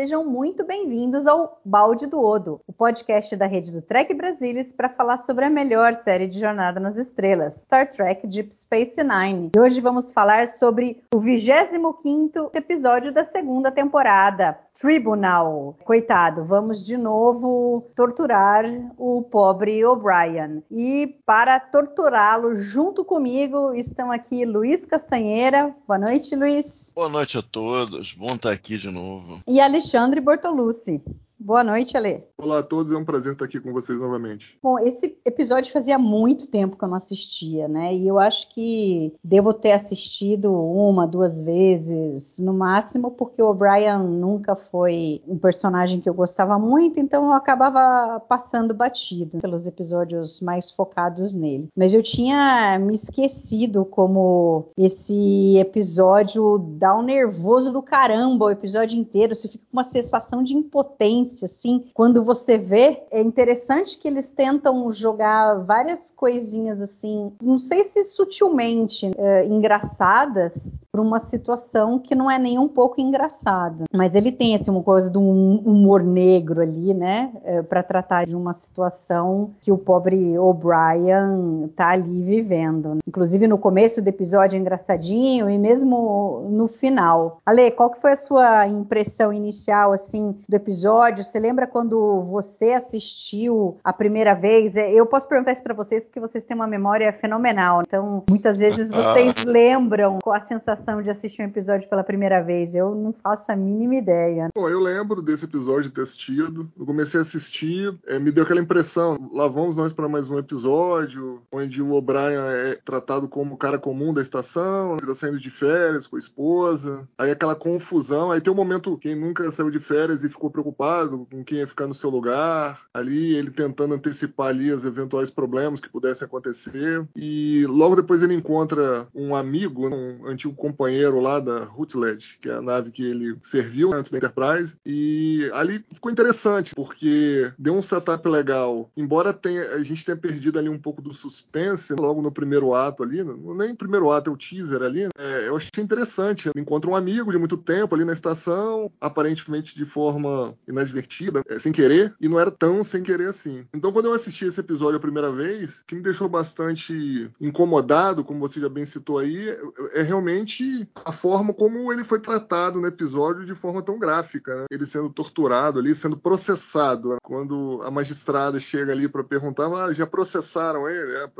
Sejam muito bem-vindos ao Balde do Odo, o podcast da rede do Trek Brasilis para falar sobre a melhor série de Jornada nas Estrelas, Star Trek Deep Space Nine. E hoje vamos falar sobre o 25º episódio da segunda temporada, Tribunal. Coitado, vamos de novo torturar o pobre O'Brien. E para torturá-lo junto comigo estão aqui Luiz Castanheira. Boa noite, Luiz. Boa noite a todos, bom estar aqui de novo. E Alexandre Bortolucci. Boa noite, Ale. Olá a todos, é um prazer estar aqui com vocês novamente. Bom, esse episódio fazia muito tempo que eu não assistia, né? E eu acho que devo ter assistido uma, duas vezes, no máximo, porque o O'Brien nunca foi um personagem que eu gostava muito, então eu acabava passando batido pelos episódios mais focados nele. Mas eu tinha me esquecido como esse episódio dá um nervoso do caramba o episódio inteiro, você fica com uma sensação de impotência assim, quando você vê, é interessante que eles tentam jogar várias coisinhas assim, não sei se sutilmente é, engraçadas, para uma situação que não é nem um pouco engraçada. Mas ele tem assim, uma coisa de um humor negro ali, né? É, para tratar de uma situação que o pobre O'Brien tá ali vivendo. Inclusive no começo do episódio é engraçadinho e mesmo no final. Ale, qual que foi a sua impressão inicial assim do episódio? Você lembra quando você assistiu a primeira vez? É, eu posso perguntar isso para vocês porque vocês têm uma memória fenomenal. Então, muitas vezes vocês lembram com a sensação sensação de assistir um episódio pela primeira vez? Eu não faço a mínima ideia. Bom, eu lembro desse episódio de ter assistido. Eu comecei a assistir, é, me deu aquela impressão. Lá vamos nós para mais um episódio, onde o O'Brien é tratado como o cara comum da estação, ele tá saindo de férias com a esposa. Aí aquela confusão. Aí tem um momento, quem nunca saiu de férias e ficou preocupado com quem ia ficar no seu lugar. Ali ele tentando antecipar ali os eventuais problemas que pudessem acontecer. E logo depois ele encontra um amigo, um antigo companheiro lá da Rutledge, que é a nave que ele serviu antes da Enterprise. E ali ficou interessante, porque deu um setup legal. Embora tenha, a gente tenha perdido ali um pouco do suspense logo no primeiro ato ali, nem primeiro ato, é o teaser ali, é, eu achei interessante. Ele encontra um amigo de muito tempo ali na estação, aparentemente de forma inadvertida, é, sem querer, e não era tão sem querer assim. Então, quando eu assisti esse episódio a primeira vez, que me deixou bastante incomodado, como você já bem citou aí, é, é realmente a forma como ele foi tratado no episódio de forma tão gráfica, né? Ele sendo torturado ali, sendo processado. Né? Quando a magistrada chega ali para perguntar, ah, já processaram ele? É,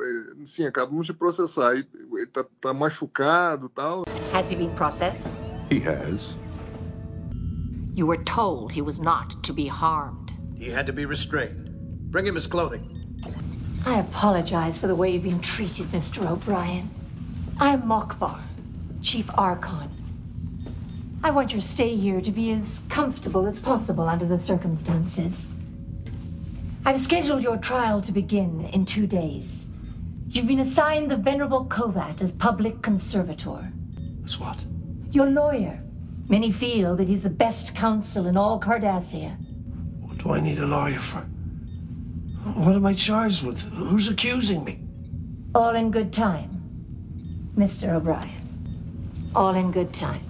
sim, acabamos de processar. Ele tá, tá machucado tal. Has he been processed? He has. You were told he was not to be harmed. He had to be restrained. Bring him his clothing. I apologize for the way you've been treated, Mr. O'Brien. I'm Mokbar. Chief Archon. I want your stay here to be as comfortable as possible under the circumstances. I've scheduled your trial to begin in two days. You've been assigned the Venerable Kovat as public conservator. As what? Your lawyer. Many feel that he's the best counsel in all Cardassia. What do I need a lawyer for? What am I charged with? Who's accusing me? All in good time, Mr. O'Brien. All in good time.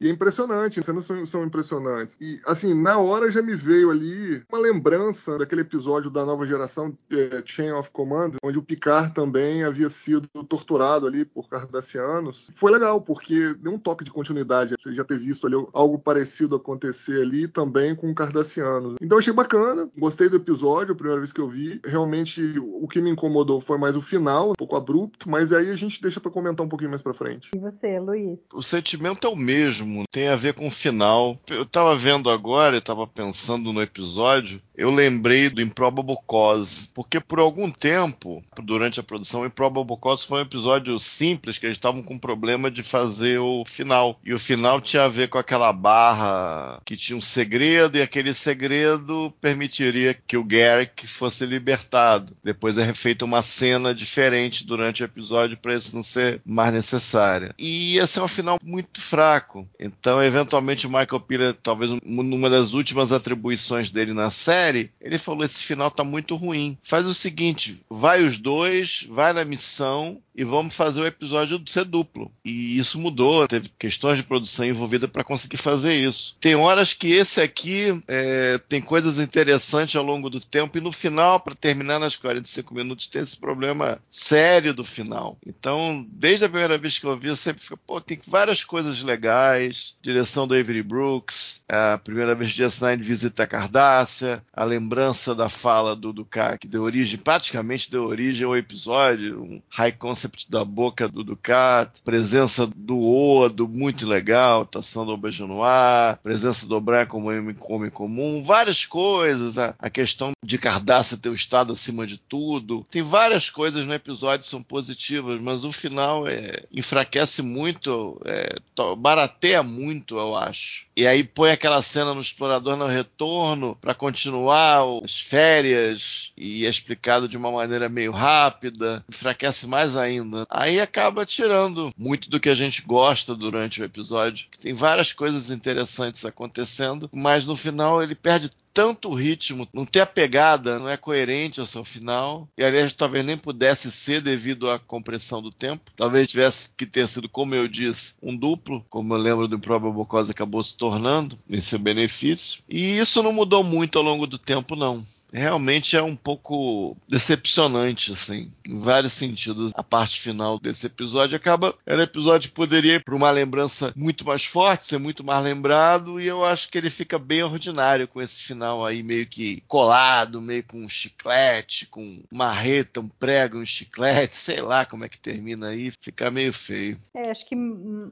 E é impressionante, as cenas são, são, impressionantes. E, assim, na hora já me veio ali uma lembrança daquele episódio da nova geração, é, Chain of Command, onde o Picard também havia sido torturado ali por cardassianos. Foi legal, porque deu um toque de continuidade. Você já ter visto ali algo parecido acontecer ali também com cardassianos. Então achei bacana, gostei do episódio, a primeira vez que eu vi. Realmente, o que me incomodou foi mais o final, um pouco abrupto, mas aí a gente deixa para comentar um pouquinho mais pra frente. E você, Luiz? O sentimento é o mesmo último tem a ver com o final. Eu tava vendo agora, eu tava pensando no episódio, eu lembrei do Improbable Cause, porque por algum tempo, durante a produção, o Improbable Cause foi um episódio simples, que eles estavam com problema de fazer o final. E o final tinha a ver com aquela barra que tinha um segredo, e aquele segredo permitiria que o Garrick fosse libertado. Depois é feita uma cena diferente durante o episódio para isso não ser mais necessária. E ia ser um final muito fraco. Então, eventualmente, o Michael Piller, talvez numa das últimas atribuições dele na série, ele falou: esse final tá muito ruim. Faz o seguinte: vai os dois, vai na missão e vamos fazer o episódio ser duplo. E isso mudou, teve questões de produção envolvida para conseguir fazer isso. Tem horas que esse aqui é, tem coisas interessantes ao longo do tempo e no final, para terminar nas 45 minutos, tem esse problema sério do final. Então, desde a primeira vez que eu vi, eu sempre fico, pô, tem várias coisas legais. Direção do Avery Brooks, a primeira vez de Nine visita a Cardácia, a lembrança da fala do Ducat, que deu origem, praticamente deu origem ao episódio, um high concept da boca do Ducat, presença do Odo, muito legal, atuação do Aubergenois, presença do O'Brien como homem comum, várias coisas, a, a questão de Cardácia ter o estado acima de tudo. Tem várias coisas no episódio que são positivas, mas o final é, enfraquece muito, é, barateia muito, eu acho. E aí põe aquela cena no Explorador no Retorno para continuar as férias e é explicado de uma maneira meio rápida, enfraquece mais ainda. Aí acaba tirando muito do que a gente gosta durante o episódio. Tem várias coisas interessantes acontecendo, mas no final ele perde tanto ritmo, não tem a pegada, não é coerente ao seu final. E aliás, talvez nem pudesse ser devido à compressão do tempo. Talvez tivesse que ter sido, como eu disse, um duplo, como eu lembro do Improbable Cause acabou se tornando, seu benefício. E isso não mudou muito ao longo do tempo, não realmente é um pouco decepcionante, assim, em vários sentidos. A parte final desse episódio acaba. Era um episódio que poderia ir para uma lembrança muito mais forte, ser muito mais lembrado, e eu acho que ele fica bem ordinário com esse final aí, meio que colado, meio com um chiclete, com uma reta, um prego, um chiclete, sei lá como é que termina aí, fica meio feio. É, acho que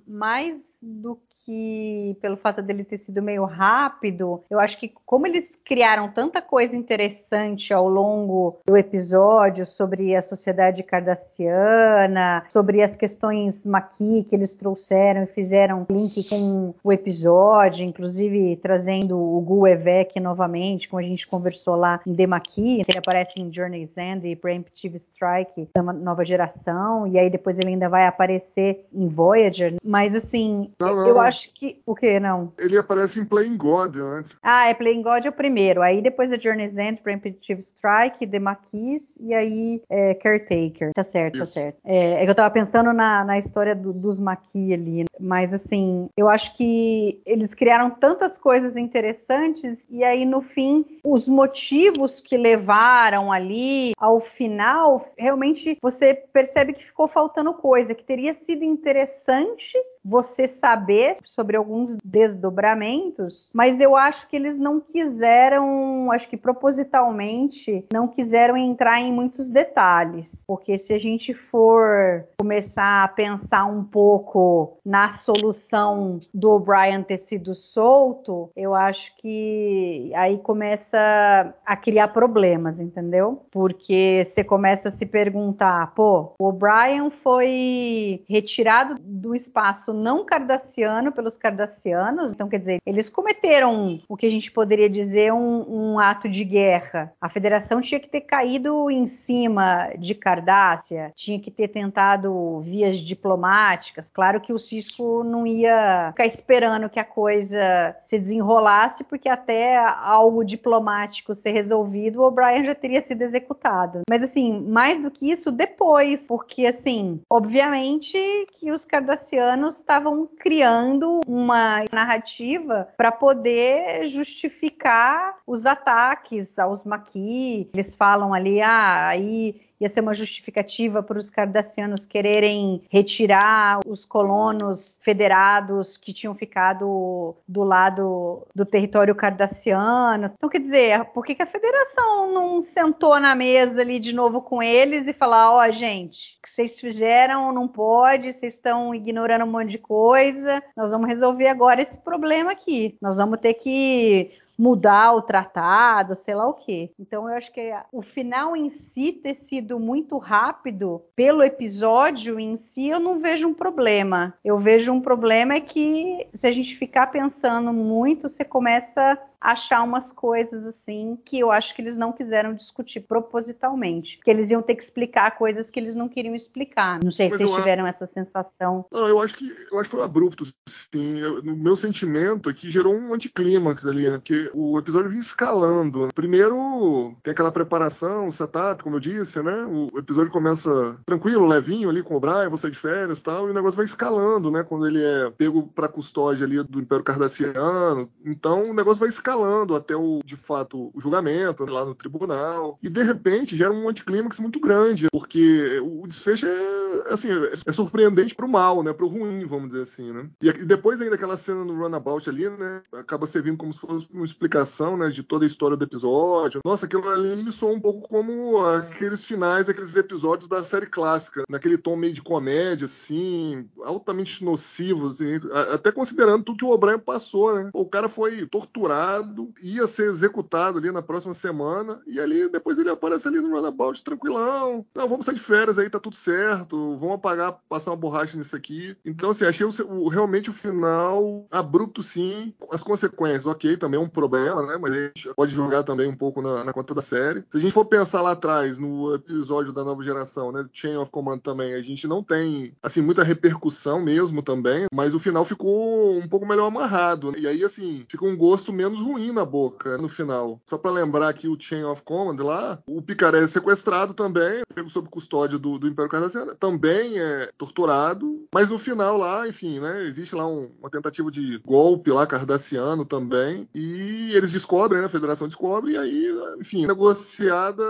mais do que pelo fato dele ter sido meio rápido, eu acho que como eles criaram tanta coisa interessante ao longo do episódio sobre a sociedade cardassiana, sobre as questões maqui que eles trouxeram e fizeram link com o episódio, inclusive trazendo o Gu Evek novamente, como a gente conversou lá em The Maqui, que ele aparece em Journey's End e Preemptive Strike da nova geração, e aí depois ele ainda vai aparecer em Voyager, mas assim, não, não, eu acho acho que. O que, não? Ele aparece em Playing God antes. Ah, é Playing God é o primeiro. Aí depois é Journey's End, Preemptive Strike, The Maquis e aí é Caretaker. Tá certo, tá Isso. tá certo. É, é, que eu tava pensando na, na história do, dos Maquis ali. Mas assim, eu acho que eles criaram tantas coisas interessantes e aí no fim, os motivos que levaram ali ao final, realmente você percebe que ficou faltando coisa, que teria sido interessante você saber sobre alguns desdobramentos, mas eu acho que eles não quiseram, acho que propositalmente, não quiseram entrar em muitos detalhes, porque se a gente for começar a pensar um pouco na solução do O'Brien ter sido solto, eu acho que aí começa a criar problemas, entendeu? Porque você começa a se perguntar, pô, o O'Brien foi retirado do espaço não cardassiano pelos cardassianos. Então, quer dizer, eles cometeram o que a gente poderia dizer um, um ato de guerra. A federação tinha que ter caído em cima de Cardássia, tinha que ter tentado vias diplomáticas. Claro que o Cisco não ia ficar esperando que a coisa se desenrolasse, porque até algo diplomático ser resolvido, o O'Brien já teria sido executado. Mas assim, mais do que isso, depois, porque assim, obviamente que os cardassianos estavam criando uma narrativa para poder justificar os ataques aos maquis. Eles falam ali, ah, aí ia ser uma justificativa para os cardassianos quererem retirar os colonos federados que tinham ficado do lado do território cardassiano. Então, quer dizer, por que, que a federação não sentou na mesa ali de novo com eles e falar: ó, oh, gente, o que vocês fizeram não pode, vocês estão ignorando um monte de coisa, nós vamos resolver agora esse problema aqui. Nós vamos ter que mudar o tratado, sei lá o quê. Então eu acho que o final em si ter sido muito rápido pelo episódio em si, eu não vejo um problema. Eu vejo um problema é que se a gente ficar pensando muito, você começa achar umas coisas assim que eu acho que eles não quiseram discutir propositalmente, que eles iam ter que explicar coisas que eles não queriam explicar. Não sei Mas se vocês tiveram essa sensação. Não, eu acho que eu acho que foi abrupto, sim. Eu, no meu sentimento aqui gerou um anticlímax ali, né? Porque o episódio vinha escalando. Primeiro tem aquela preparação, setup, como eu disse, né? O episódio começa tranquilo, levinho ali com o Brian, você de férias, e tal, e o negócio vai escalando, né? Quando ele é pego para custódia ali do Império Cardassiano. Então o negócio vai escalando escalando até o, de fato, o julgamento lá no tribunal. E de repente gera um anticlímax muito grande, porque o desfecho é, assim, é surpreendente pro mal, né? Pro ruim, vamos dizer assim, né? E depois ainda aquela cena no runabout ali, né? Acaba servindo como se fosse uma explicação, né? De toda a história do episódio. Nossa, aquilo ali me soa um pouco como aqueles finais, aqueles episódios da série clássica, naquele tom meio de comédia, assim, altamente nocivo, assim, até considerando tudo que o O'Brien passou, né? O cara foi torturado ia ser executado ali na próxima semana, e ali depois ele aparece ali no runabout tranquilão. Não, vamos sair de férias aí, tá tudo certo, vamos apagar, passar uma borracha nisso aqui. Então, assim, achei o, o, realmente o final abrupto, sim. As consequências, ok, também é um problema, né? Mas a gente pode jogar também um pouco na, na conta da série. Se a gente for pensar lá atrás, no episódio da nova geração, né? Chain of Command também, a gente não tem, assim, muita repercussão mesmo também, mas o final ficou um pouco melhor amarrado. Né? E aí, assim, fica um gosto menos ruim na boca no final. Só para lembrar que o Chain of Command lá, o Picaré é sequestrado também, pego sob custódia do, do Império Cardassiano, também é torturado, mas no final lá, enfim, né, existe lá um, uma tentativa de golpe lá cardassiano também, e eles descobrem, né, a Federação descobre, e aí, enfim, negociada,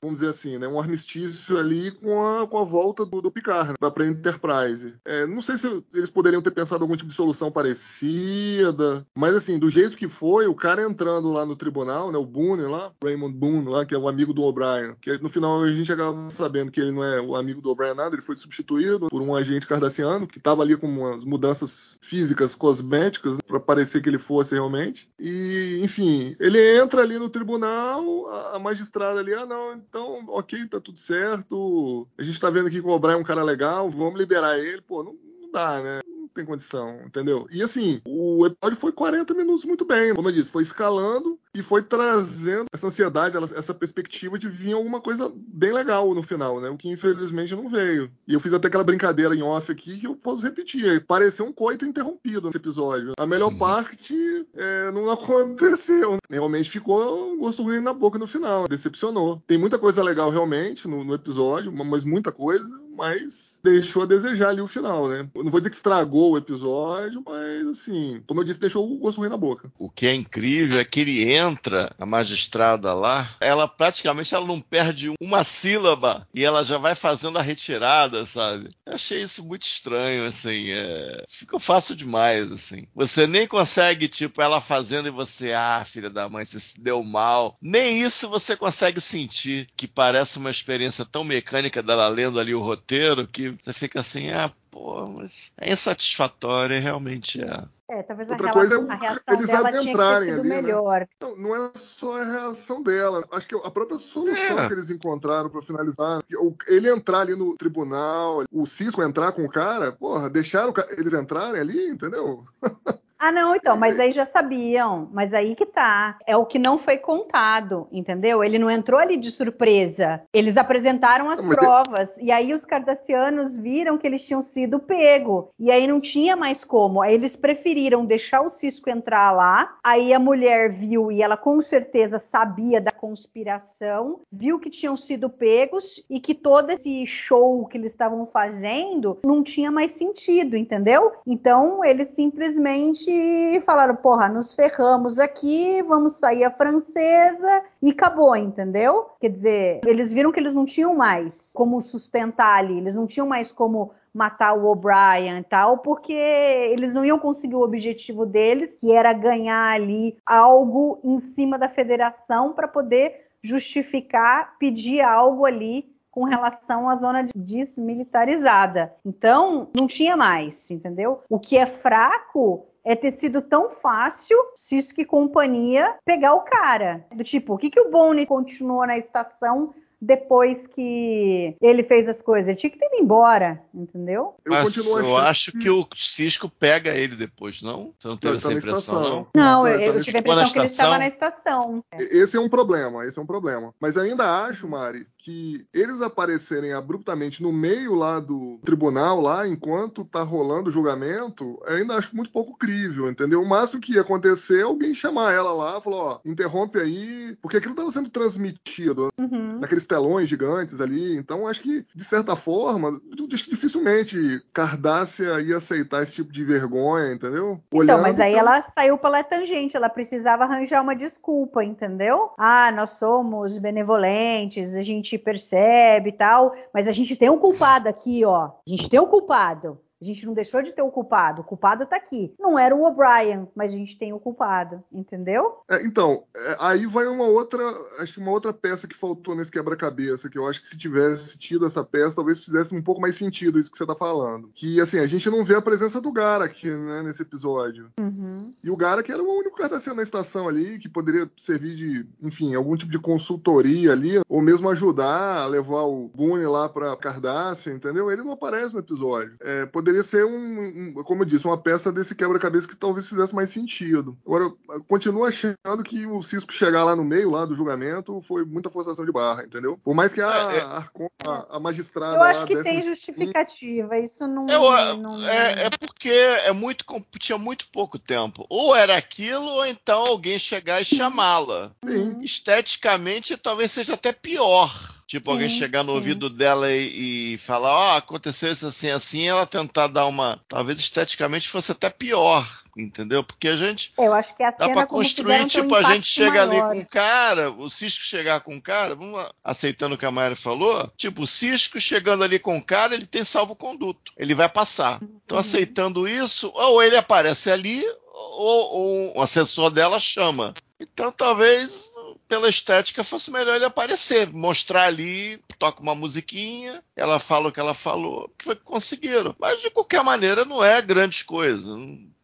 vamos dizer assim, né, um armistício ali com a, com a volta do, do Picard né, para Enterprise. É, não sei se eles poderiam ter pensado algum tipo de solução parecida, mas assim, do jeito que foi, o cara entrando lá no tribunal, né, o Boone lá, Raymond Boone lá, que é o amigo do O'Brien, que no final a gente acaba sabendo que ele não é o amigo do O'Brien nada, ele foi substituído por um agente cardassiano que estava ali com umas mudanças físicas, cosméticas, né, para parecer que ele fosse realmente. E, enfim, ele entra ali no tribunal, a, a magistrada ali, ah, não, então, ok, tá tudo certo, a gente tá vendo aqui que o O'Brien é um cara legal, vamos liberar ele, pô, não, não dá, né? Tem condição, entendeu? E assim, o episódio foi 40 minutos muito bem. Como eu disse, foi escalando e foi trazendo essa ansiedade, essa perspectiva de vir alguma coisa bem legal no final, né? O que infelizmente não veio. E eu fiz até aquela brincadeira em off aqui que eu posso repetir. Pareceu um coito interrompido nesse episódio. A melhor Sim. parte é, não aconteceu. Realmente ficou um gosto ruim na boca no final. Decepcionou. Tem muita coisa legal realmente no, no episódio, mas muita coisa, mas deixou a desejar ali o final, né? Não vou dizer que estragou o episódio, mas assim, como eu disse, deixou o gosto ruim na boca. O que é incrível é que ele entra, a magistrada lá, ela praticamente ela não perde uma sílaba e ela já vai fazendo a retirada, sabe? Eu achei isso muito estranho, assim, é... ficou fácil demais, assim. Você nem consegue, tipo, ela fazendo e você, ah, filha da mãe, você se deu mal. Nem isso você consegue sentir, que parece uma experiência tão mecânica dela lendo ali o roteiro que você fica assim, ah, pô, mas é insatisfatório, realmente é. É, talvez Outra coisa é a reação eles dela adentrarem ali, né? melhor. Né? Não, não, é só a reação dela. Acho que a própria solução é. que eles encontraram para finalizar, ele entrar ali no tribunal, o Cisco entrar com o cara, porra, deixaram eles entrarem ali, entendeu? Ah, não, então, mas aí já sabiam. Mas aí que tá. É o que não foi contado, entendeu? Ele não entrou ali de surpresa. Eles apresentaram as mas provas. E aí os cardassianos viram que eles tinham sido pego. E aí não tinha mais como. Aí eles preferiram deixar o Cisco entrar lá. Aí a mulher viu e ela com certeza sabia da conspiração, viu que tinham sido pegos e que todo esse show que eles estavam fazendo não tinha mais sentido, entendeu? Então eles simplesmente falaram: porra, nos ferramos aqui, vamos sair a francesa e acabou, entendeu? Quer dizer, eles viram que eles não tinham mais como sustentar ali, eles não tinham mais como matar o O'Brien e tal, porque eles não iam conseguir o objetivo deles, que era ganhar ali algo em cima da federação para poder justificar, pedir algo ali com relação à zona desmilitarizada. Então, não tinha mais, entendeu? O que é fraco é ter sido tão fácil, Cisco e companhia, pegar o cara. Do tipo, o que, que o Bonnie continuou na estação depois que ele fez as coisas. Ele tinha que ter ido embora, entendeu? Eu, Mas eu acho que... que... o Cisco pega ele depois, não? Você não teve essa impressão, não? Não, eu, eu tive a impressão que ele estava na estação. Esse é um problema, esse é um problema. Mas ainda acho, Mari, que eles aparecerem abruptamente no meio lá do tribunal, lá, enquanto tá rolando o julgamento, ainda acho muito pouco crível, entendeu? O máximo que ia acontecer é alguém chamar ela lá, falar, ó, interrompe aí, porque aquilo estava sendo transmitido uhum. naqueles telões gigantes ali. Então, acho que, de certa forma, dificilmente Cardácia ia aceitar esse tipo de vergonha, entendeu? Então, Olhando mas aí ela saiu pela tangente, ela precisava arranjar uma desculpa, entendeu? Ah, nós somos benevolentes, a gente percebe e tal, mas a gente tem um culpado aqui, ó. A gente tem um culpado. A gente não deixou de ter o culpado. O culpado tá aqui. Não era o O'Brien, mas a gente tem o culpado, entendeu? É, então, é, aí vai uma outra, acho que uma outra peça que faltou nesse quebra-cabeça, que eu acho que se tivesse tido essa peça, talvez fizesse um pouco mais sentido isso que você tá falando. Que, assim, a gente não vê a presença do Gara aqui, né, nesse episódio. Uhum. E o Gara que era o único cardaciano na estação ali, que poderia servir de, enfim, algum tipo de consultoria ali, ou mesmo ajudar a levar o Boone lá pra Cardácia, entendeu? Ele não aparece no episódio. É, poderia poderia ser um, um, como eu disse, uma peça desse quebra-cabeça que talvez fizesse mais sentido. Agora, eu continuo achando que o Cisco chegar lá no meio lá do julgamento foi muita forçação de barra, entendeu? Por mais que a, é, é. a, a, a magistrada. Eu acho que tem justificativa, isso não. Eu, não... É, é, porque é muito, tinha muito pouco tempo. Ou era aquilo, ou então alguém chegar e chamá-la. Esteticamente, talvez seja até pior Tipo, sim, alguém chegar no sim. ouvido dela e, e falar, ó, oh, aconteceu isso assim, assim, ela tentar dar uma. Talvez esteticamente fosse até pior, entendeu? Porque a gente. Eu acho que a dá pra construir, tipo, um a gente chega maior. ali com o cara, o Cisco chegar com o cara, vamos aceitando o que a Mayra falou, tipo, o Cisco chegando ali com o cara, ele tem salvo-conduto, ele vai passar. Então, uhum. aceitando isso, ou ele aparece ali, ou, ou um assessor dela chama. Então, talvez pela estética fosse melhor ele aparecer, mostrar ali, toca uma musiquinha, ela fala o que ela falou, que foi que conseguiram. Mas de qualquer maneira não é grandes coisas,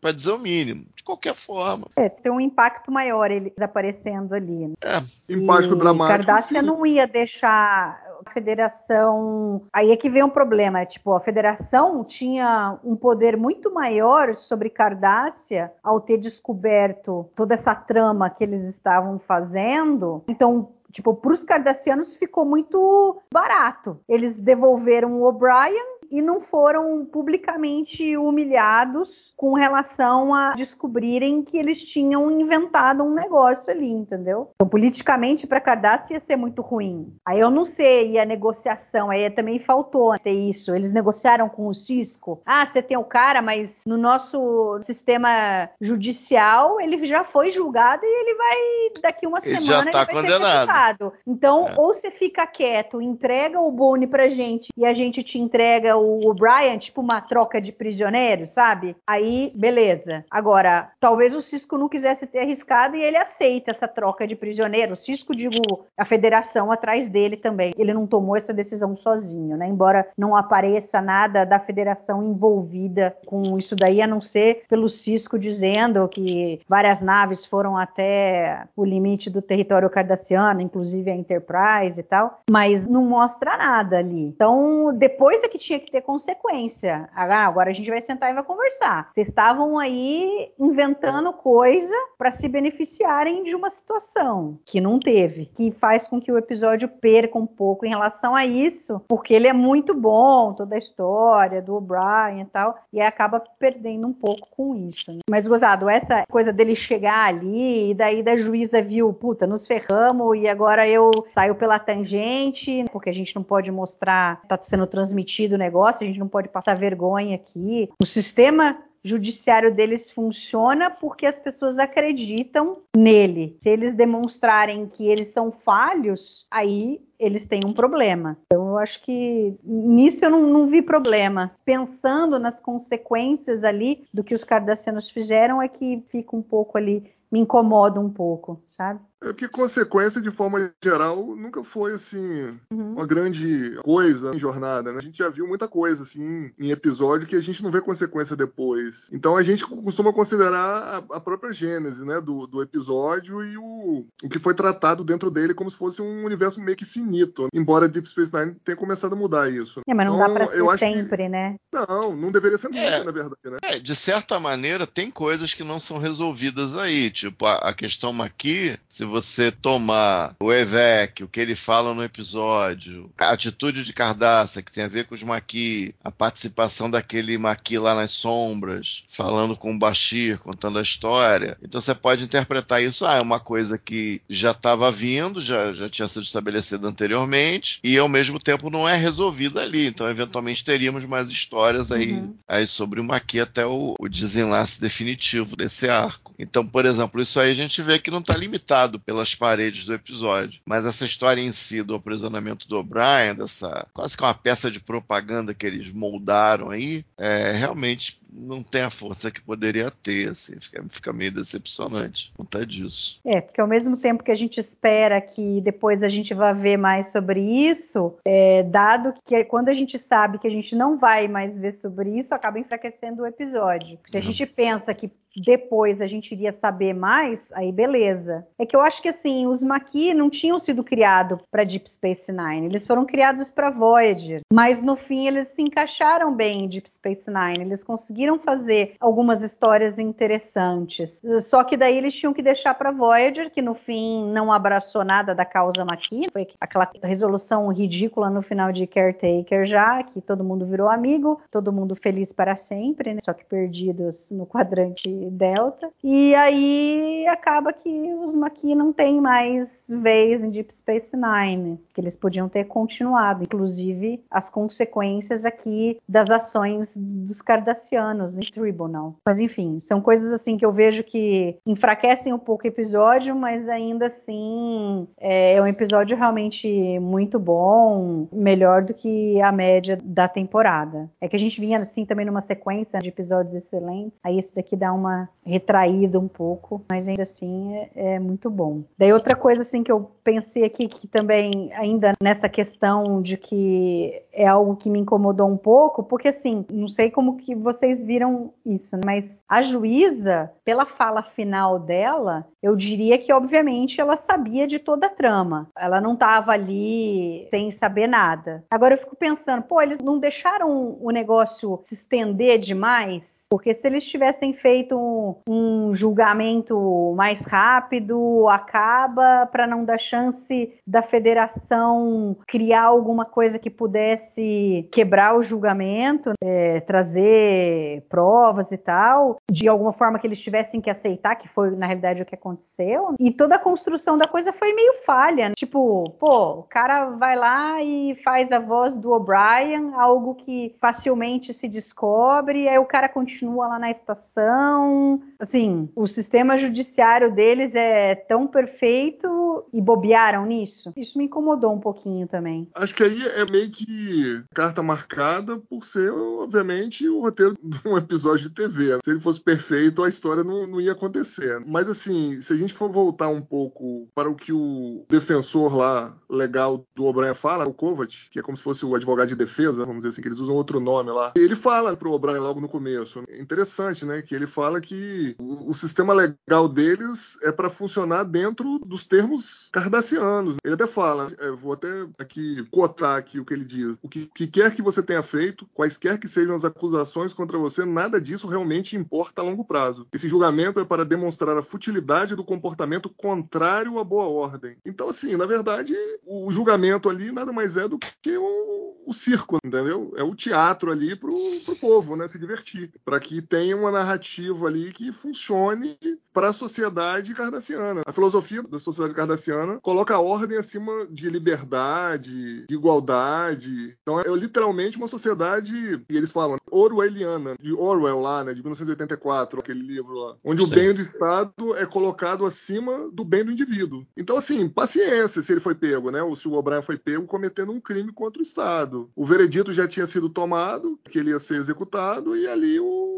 para dizer o mínimo. De qualquer forma. É, tem um impacto maior ele aparecendo ali. Né? É. Impacto dramático. Cardácia não ia deixar a federação. Aí é que vem um problema. Tipo, a federação tinha um poder muito maior sobre Cardácia ao ter descoberto toda essa trama que eles estavam fazendo. Então, tipo, para os cardassianos ficou muito barato. Eles devolveram o O'Brien e não foram publicamente humilhados com relação a descobrirem que eles tinham inventado um negócio ali, entendeu? Então, politicamente, para Cardácio ia ser muito ruim. Aí eu não sei, e a negociação, aí também faltou ter isso. Eles negociaram com o Cisco. Ah, você tem o cara, mas no nosso sistema judicial ele já foi julgado e ele vai, daqui uma ele semana, tá ele vai condenado. ser Então, é. ou você fica quieto, entrega o Boni pra gente e a gente te entrega o O'Brien, tipo uma troca de prisioneiro, sabe? Aí, beleza. Agora, talvez o Cisco não quisesse ter arriscado e ele aceita essa troca de prisioneiro. O Cisco, digo, a federação atrás dele também. Ele não tomou essa decisão sozinho, né? Embora não apareça nada da federação envolvida com isso daí, a não ser pelo Cisco dizendo que várias naves foram até o limite do território cardassiano, inclusive a Enterprise e tal, mas não mostra nada ali. Então, depois é que tinha que que ter consequência. Ah, agora a gente vai sentar e vai conversar. Vocês estavam aí inventando coisa para se beneficiarem de uma situação que não teve, que faz com que o episódio perca um pouco em relação a isso, porque ele é muito bom, toda a história do O'Brien e tal, e acaba perdendo um pouco com isso. Né? Mas gozado, essa coisa dele chegar ali e daí da juíza viu, puta, nos ferramos e agora eu saio pela tangente, porque a gente não pode mostrar, tá sendo transmitido o negócio, a gente não pode passar vergonha aqui. O sistema judiciário deles funciona porque as pessoas acreditam nele. Se eles demonstrarem que eles são falhos, aí eles têm um problema. Então, eu acho que nisso eu não, não vi problema. Pensando nas consequências ali do que os cardassianos fizeram, é que fica um pouco ali, me incomoda um pouco, sabe? É que consequência, de forma geral, nunca foi assim uhum. uma grande coisa em jornada. Né? A gente já viu muita coisa assim em episódio que a gente não vê consequência depois. Então a gente costuma considerar a, a própria gênese né, do, do, episódio e o, o que foi tratado dentro dele como se fosse um universo meio que finito. Embora Deep Space Nine tenha começado a mudar isso. É, mas não então, dá pra ser sempre, que... né? Não, não deveria ser nunca, é, na verdade. Né? É, de certa maneira, tem coisas que não são resolvidas aí. Tipo, a, a questão aqui, se você tomar o Evec, o que ele fala no episódio, a atitude de Cardaça, que tem a ver com os Maqui, a participação daquele Maqui lá nas sombras, falando com o Bashir, contando a história. Então você pode interpretar isso, ah, é uma coisa que já estava vindo, já, já tinha sido estabelecida anteriormente, e ao mesmo tempo não é resolvida ali. Então, eventualmente, teríamos mais histórias aí, uhum. aí sobre o Maqui até o, o desenlace definitivo desse arco. Então, por exemplo, isso aí a gente vê que não está limitado pelas paredes do episódio. Mas essa história em si do aprisionamento do O'Brien, dessa quase que uma peça de propaganda que eles moldaram aí, é, realmente não tem a força que poderia ter, assim, fica, fica meio decepcionante conta disso. É, porque ao mesmo tempo que a gente espera que depois a gente vá ver mais sobre isso, é, dado que quando a gente sabe que a gente não vai mais ver sobre isso, acaba enfraquecendo o episódio. Se a gente pensa que depois a gente iria saber mais, aí beleza. É que eu acho que assim, os Maquis não tinham sido criados para Deep Space Nine, eles foram criados para Voyager, mas no fim eles se encaixaram bem em Deep Space Nine, eles conseguiram fazer algumas histórias interessantes. Só que daí eles tinham que deixar para Voyager, que no fim não abraçou nada da causa Maquis, foi aquela resolução ridícula no final de Caretaker já, que todo mundo virou amigo, todo mundo feliz para sempre, né? Só que perdidos no quadrante Delta. E aí acaba que os Maquis não têm mais vez em Deep Space Nine, que eles podiam ter continuado, inclusive as consequências aqui das ações dos Cardassianos em Tribunal. Mas enfim, são coisas assim que eu vejo que enfraquecem um pouco o episódio, mas ainda assim é, um episódio realmente muito bom, melhor do que a média da temporada. É que a gente vinha assim também numa sequência de episódios excelentes, aí esse daqui dá uma uma retraída um pouco, mas ainda assim é, é, muito bom. Daí outra coisa assim que eu pensei aqui que também ainda nessa questão de que é algo que me incomodou um pouco, porque assim, não sei como que vocês viram isso, mas a juíza, pela fala final dela, eu diria que obviamente ela sabia de toda a trama. Ela não estava ali sem saber nada. Agora eu fico pensando, pô, eles não deixaram o negócio se estender demais? Porque se eles tivessem feito um, um julgamento mais rápido, acaba para não dar chance da federação criar alguma coisa que pudesse quebrar o julgamento, é, trazer provas e tal, de alguma forma que eles tivessem que aceitar, que foi na realidade o que aconteceu. E toda a construção da coisa foi meio falha. Né? Tipo, pô, o cara vai lá e faz a voz do O'Brien, algo que facilmente se descobre, aí o cara continua continua lá na estação. Assim, o sistema judiciário deles é tão perfeito e bobearam nisso. Isso me incomodou um pouquinho também. Acho que aí é meio que carta marcada por ser, obviamente, o roteiro de um episódio de TV. Se ele fosse perfeito, a história não, não ia acontecer. Mas assim, se a gente for voltar um pouco para o que o defensor lá legal do O'Brien fala, o Kovac, que é como se fosse o advogado de defesa, vamos dizer assim, que eles usam outro nome lá. Ele fala pro O'Brien logo no começo: É interessante, né? Que ele fala que o, o sistema legal deles é para funcionar dentro dos termos cardassianos. Ele até fala, é, vou até aqui cotar aqui o que ele diz. O que, que quer que você tenha feito, quaisquer que sejam as acusações contra você, nada disso realmente importa a longo prazo. Esse julgamento é para demonstrar a futilidade do comportamento contrário à boa ordem. Então, assim, na verdade, o julgamento ali nada mais é do que o, o circo, entendeu? É o teatro ali pro, pro povo, né? Se divertir. Para que tenha uma narrativa ali que funcione para a sociedade cardassiana. A filosofia da sociedade cardassiana coloca a ordem acima de liberdade, de igualdade. Então é literalmente uma sociedade, e eles falam, orwelliana, de Orwell lá, né, de 1984, aquele livro lá, onde Sim. o bem do Estado é colocado acima do bem do indivíduo. Então, assim, paciência se ele foi pego, né? Ou se o O'Brien foi pego cometendo um crime contra o Estado. O veredito já tinha sido tomado, que ele ia ser executado, e ali o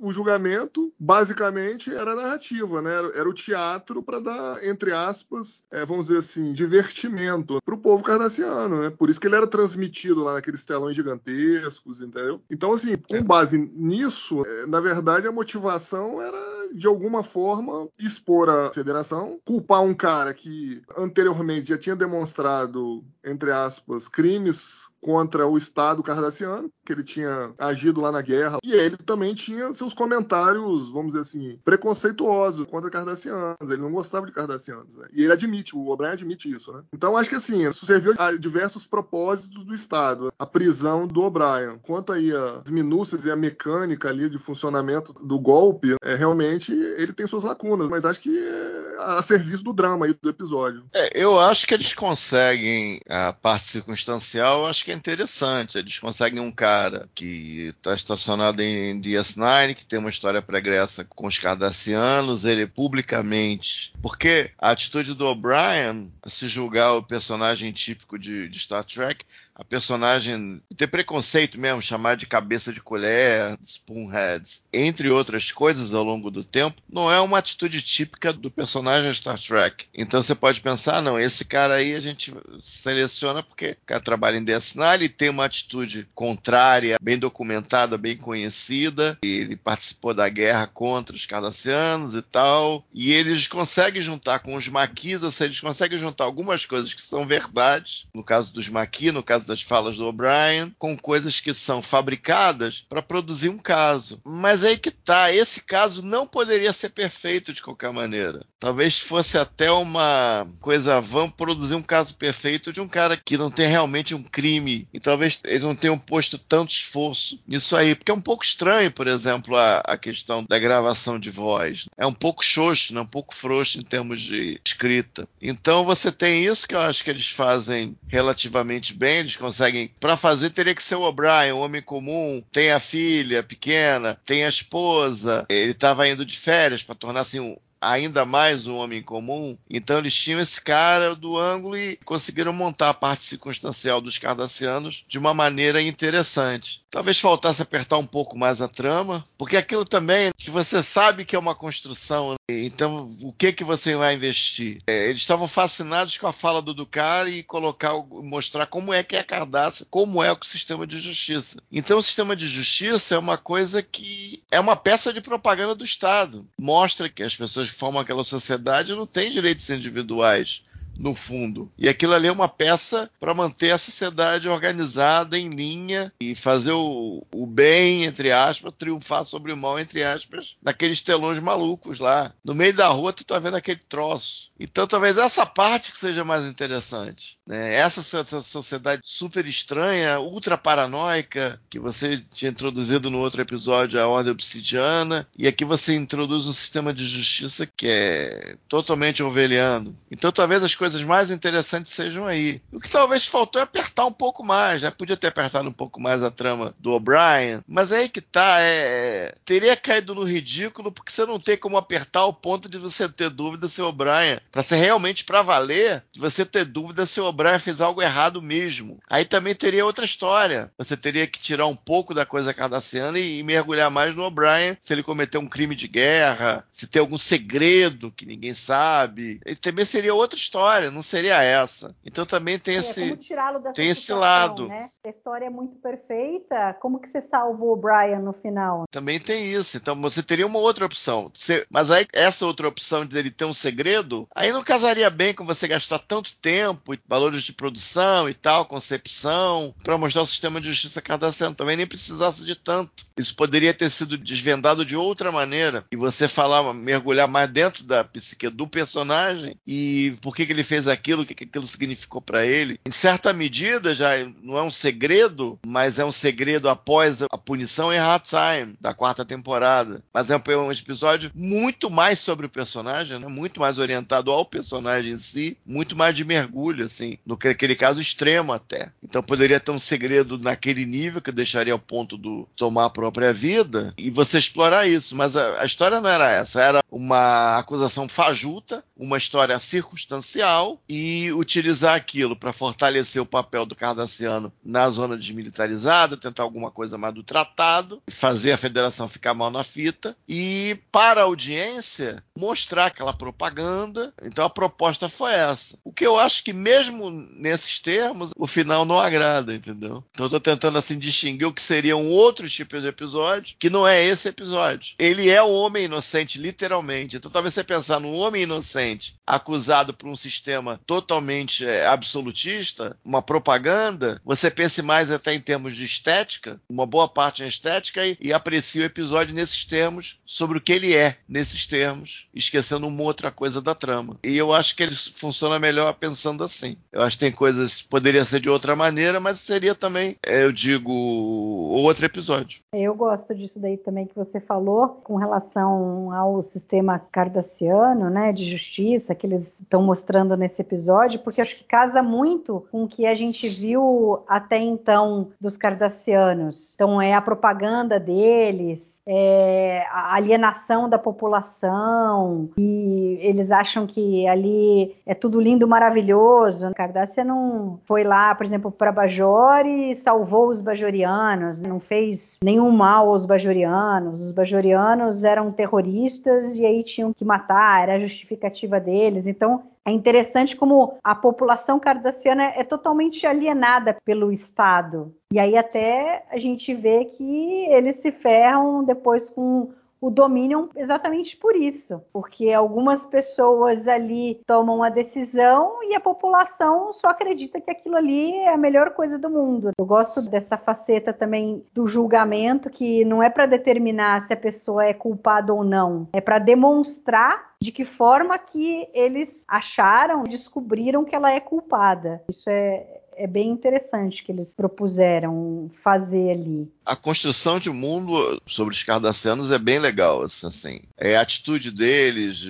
o, julgamento basicamente era narrativa, né? Era, o teatro para dar, entre aspas, é, vamos dizer assim, divertimento para o povo cardassiano, né? Por isso que ele era transmitido lá naqueles telões gigantescos, entendeu? Então, assim, com base nisso, é, na verdade, a motivação era de alguma forma expor a federação, culpar um cara que anteriormente já tinha demonstrado, entre aspas, crimes contra o Estado cardassiano, que ele tinha agido lá na guerra. E ele também tinha seus comentários, vamos dizer assim, preconceituosos contra cardassianos. Ele não gostava de cardassianos. Né? E ele admite, o O'Brien admite isso. Né? Então acho que assim, isso serviu a diversos propósitos do Estado. A prisão do O'Brien. Quanto aí as minúcias e a mecânica ali de funcionamento do golpe, é, realmente ele tem suas lacunas, mas acho que é a serviço do drama aí do episódio. É, eu acho que eles conseguem a parte circunstancial, acho que é interessante. Eles conseguem um cara que está estacionado em DS9, que tem uma história pregressa com os cardassianos, ele publicamente. Porque a atitude do O'Brien, se julgar o personagem típico de, de Star Trek, a personagem ter preconceito mesmo, chamar de cabeça de colher, spoonheads, entre outras coisas ao longo do tempo, não é uma atitude típica do personagem Star Trek. Então você pode pensar, não, esse cara aí a gente seleciona porque o cara trabalha em DS9, ele tem uma atitude contrária, bem documentada, bem conhecida, ele participou da guerra contra os cardassianos e tal, e eles conseguem juntar com os maquis, ou seja, eles conseguem juntar algumas coisas que são verdades, no caso dos maquis, no caso das falas do O'Brien, com coisas que são fabricadas para produzir um caso. Mas aí que tá, esse caso não poderia ser perfeito de qualquer maneira. Talvez fosse até uma coisa, vamos produzir um caso perfeito de um cara que não tem realmente um crime e talvez ele não tenha posto tanto esforço nisso aí, porque é um pouco estranho, por exemplo, a, a questão da gravação de voz. É um pouco xoxo, né? um pouco frouxo em termos de escrita. Então você tem isso que eu acho que eles fazem relativamente bem, eles conseguem. Para fazer, teria que ser o O'Brien, um homem comum, tem a filha pequena, tem a esposa, ele estava indo de férias para tornar assim um, ainda mais um homem comum. Então eles tinham esse cara do ângulo e conseguiram montar a parte circunstancial dos cardassianos de uma maneira interessante. Talvez faltasse apertar um pouco mais a trama, porque aquilo também que você sabe que é uma construção. Né? Então, o que que você vai investir? É, eles estavam fascinados com a fala do Ducar e colocar, mostrar como é que é a Cardassia, como é o sistema de justiça. Então, o sistema de justiça é uma coisa que é uma peça de propaganda do Estado. Mostra que as pessoas que formam aquela sociedade não têm direitos individuais no fundo. E aquilo ali é uma peça para manter a sociedade organizada em linha e fazer o, o, bem, entre aspas, triunfar sobre o mal, entre aspas, naqueles telões malucos lá. No meio da rua, tu tá vendo aquele troço. Então, talvez essa parte que seja mais interessante. Né? Essa, essa sociedade super estranha, ultra paranoica, que você tinha introduzido no outro episódio, a Ordem Obsidiana, e aqui você introduz um sistema de justiça que é totalmente orwelliano. Então, talvez as coisas mais interessantes sejam aí. O que talvez faltou é apertar um pouco mais. Já podia ter apertado um pouco mais a trama do O'Brien, mas é aí que tá. É... Teria caído no ridículo porque você não tem como apertar ao ponto de você ter dúvida se o O'Brien, para ser realmente para valer, de você ter dúvida se o O'Brien fez algo errado mesmo. Aí também teria outra história. Você teria que tirar um pouco da coisa cardassiana e, e mergulhar mais no O'Brien, se ele cometeu um crime de guerra, se tem algum segredo que ninguém sabe. E também seria outra história não seria essa. Então também tem É, esse como tirá-lo dessa tem esse lado. Né? A história é muito perfeita. Como que você salvou o Brian no final? Também tem isso. Então você teria uma outra opção. Você- mas aí essa outra opção de ele ter um segredo, aí não casaria bem com você gastar tanto tempo, e valores de produção e tal, concepção, para mostrar o sistema de justiça cardassiano. Também nem precisasse de tanto. Isso poderia ter sido desvendado de outra maneira. E você falar, mergulhar mais dentro da psique do personagem e por que, que ele fez aquilo, o que, que aquilo significou para ele. Em certa medida, já não é um segredo, mas é um segredo após a punição em Hard Time, da quarta temporada. Mas é um episódio muito mais sobre o personagem, né? muito mais orientado ao personagem em si, muito mais de mergulho, assim, no que aquele caso extremo até. Então poderia ter um segredo naquele nível que deixaria ao ponto do tomar a própria vida e você explorar isso. Mas a, a história não era essa, era uma acusação fajuta, uma história circunstancial e utilizar aquilo para fortalecer o papel do Cardassiano na zona desmilitarizada, tentar alguma coisa mais do tratado, fazer a federação ficar mal na fita e para a audiência mostrar aquela propaganda. Então a proposta foi essa. O que eu acho que mesmo nesses termos, o final não agrada, entendeu? Então eu tô tentando assim distinguir o que seria um outro tipo de episódio, que não é esse episódio. Ele é o homem inocente, literalmente. Então talvez você pensar num homem inocente acusado por um sistema totalmente é, absolutista, uma propaganda, você pense mais até em termos de estética, uma boa parte em estética, e, e aprecie o episódio nesses termos, sobre o que ele é nesses termos, esquecendo uma outra coisa da trama. E eu acho que ele funciona melhor pensando assim. Eu acho que tem coisas poderia ser de outra maneira, mas seria também, é, eu digo, outro episódio. Eu gosto disso daí também que você falou com relação ao sistema cardassiano, né, de justiça que eles estão mostrando nesse episódio, porque acho que casa muito com o que a gente viu até então dos cardassianos. Então é a propaganda deles, é, a alienação da população e eles acham que ali é tudo lindo, maravilhoso. Cardassia não foi lá, por exemplo, para Bajor e salvou os bajorianos, não fez nenhum mal aos bajorianos. Os bajorianos eram terroristas e aí tinham que matar, era a justificativa deles. Então é interessante como a população cardassiana é totalmente alienada pelo Estado. E aí até a gente vê que eles se ferram depois com o Dominion exatamente por isso, porque algumas pessoas ali tomam a decisão e a população só acredita que aquilo ali é a melhor coisa do mundo. Eu gosto dessa faceta também do julgamento, que não é para determinar se a pessoa é culpada ou não, é para demonstrar de que forma que eles acharam, descobriram que ela é culpada. Isso é, é bem interessante que eles propuseram fazer ali. A construção de mundo sobre os cardassianos é bem legal, assim. É a atitude deles,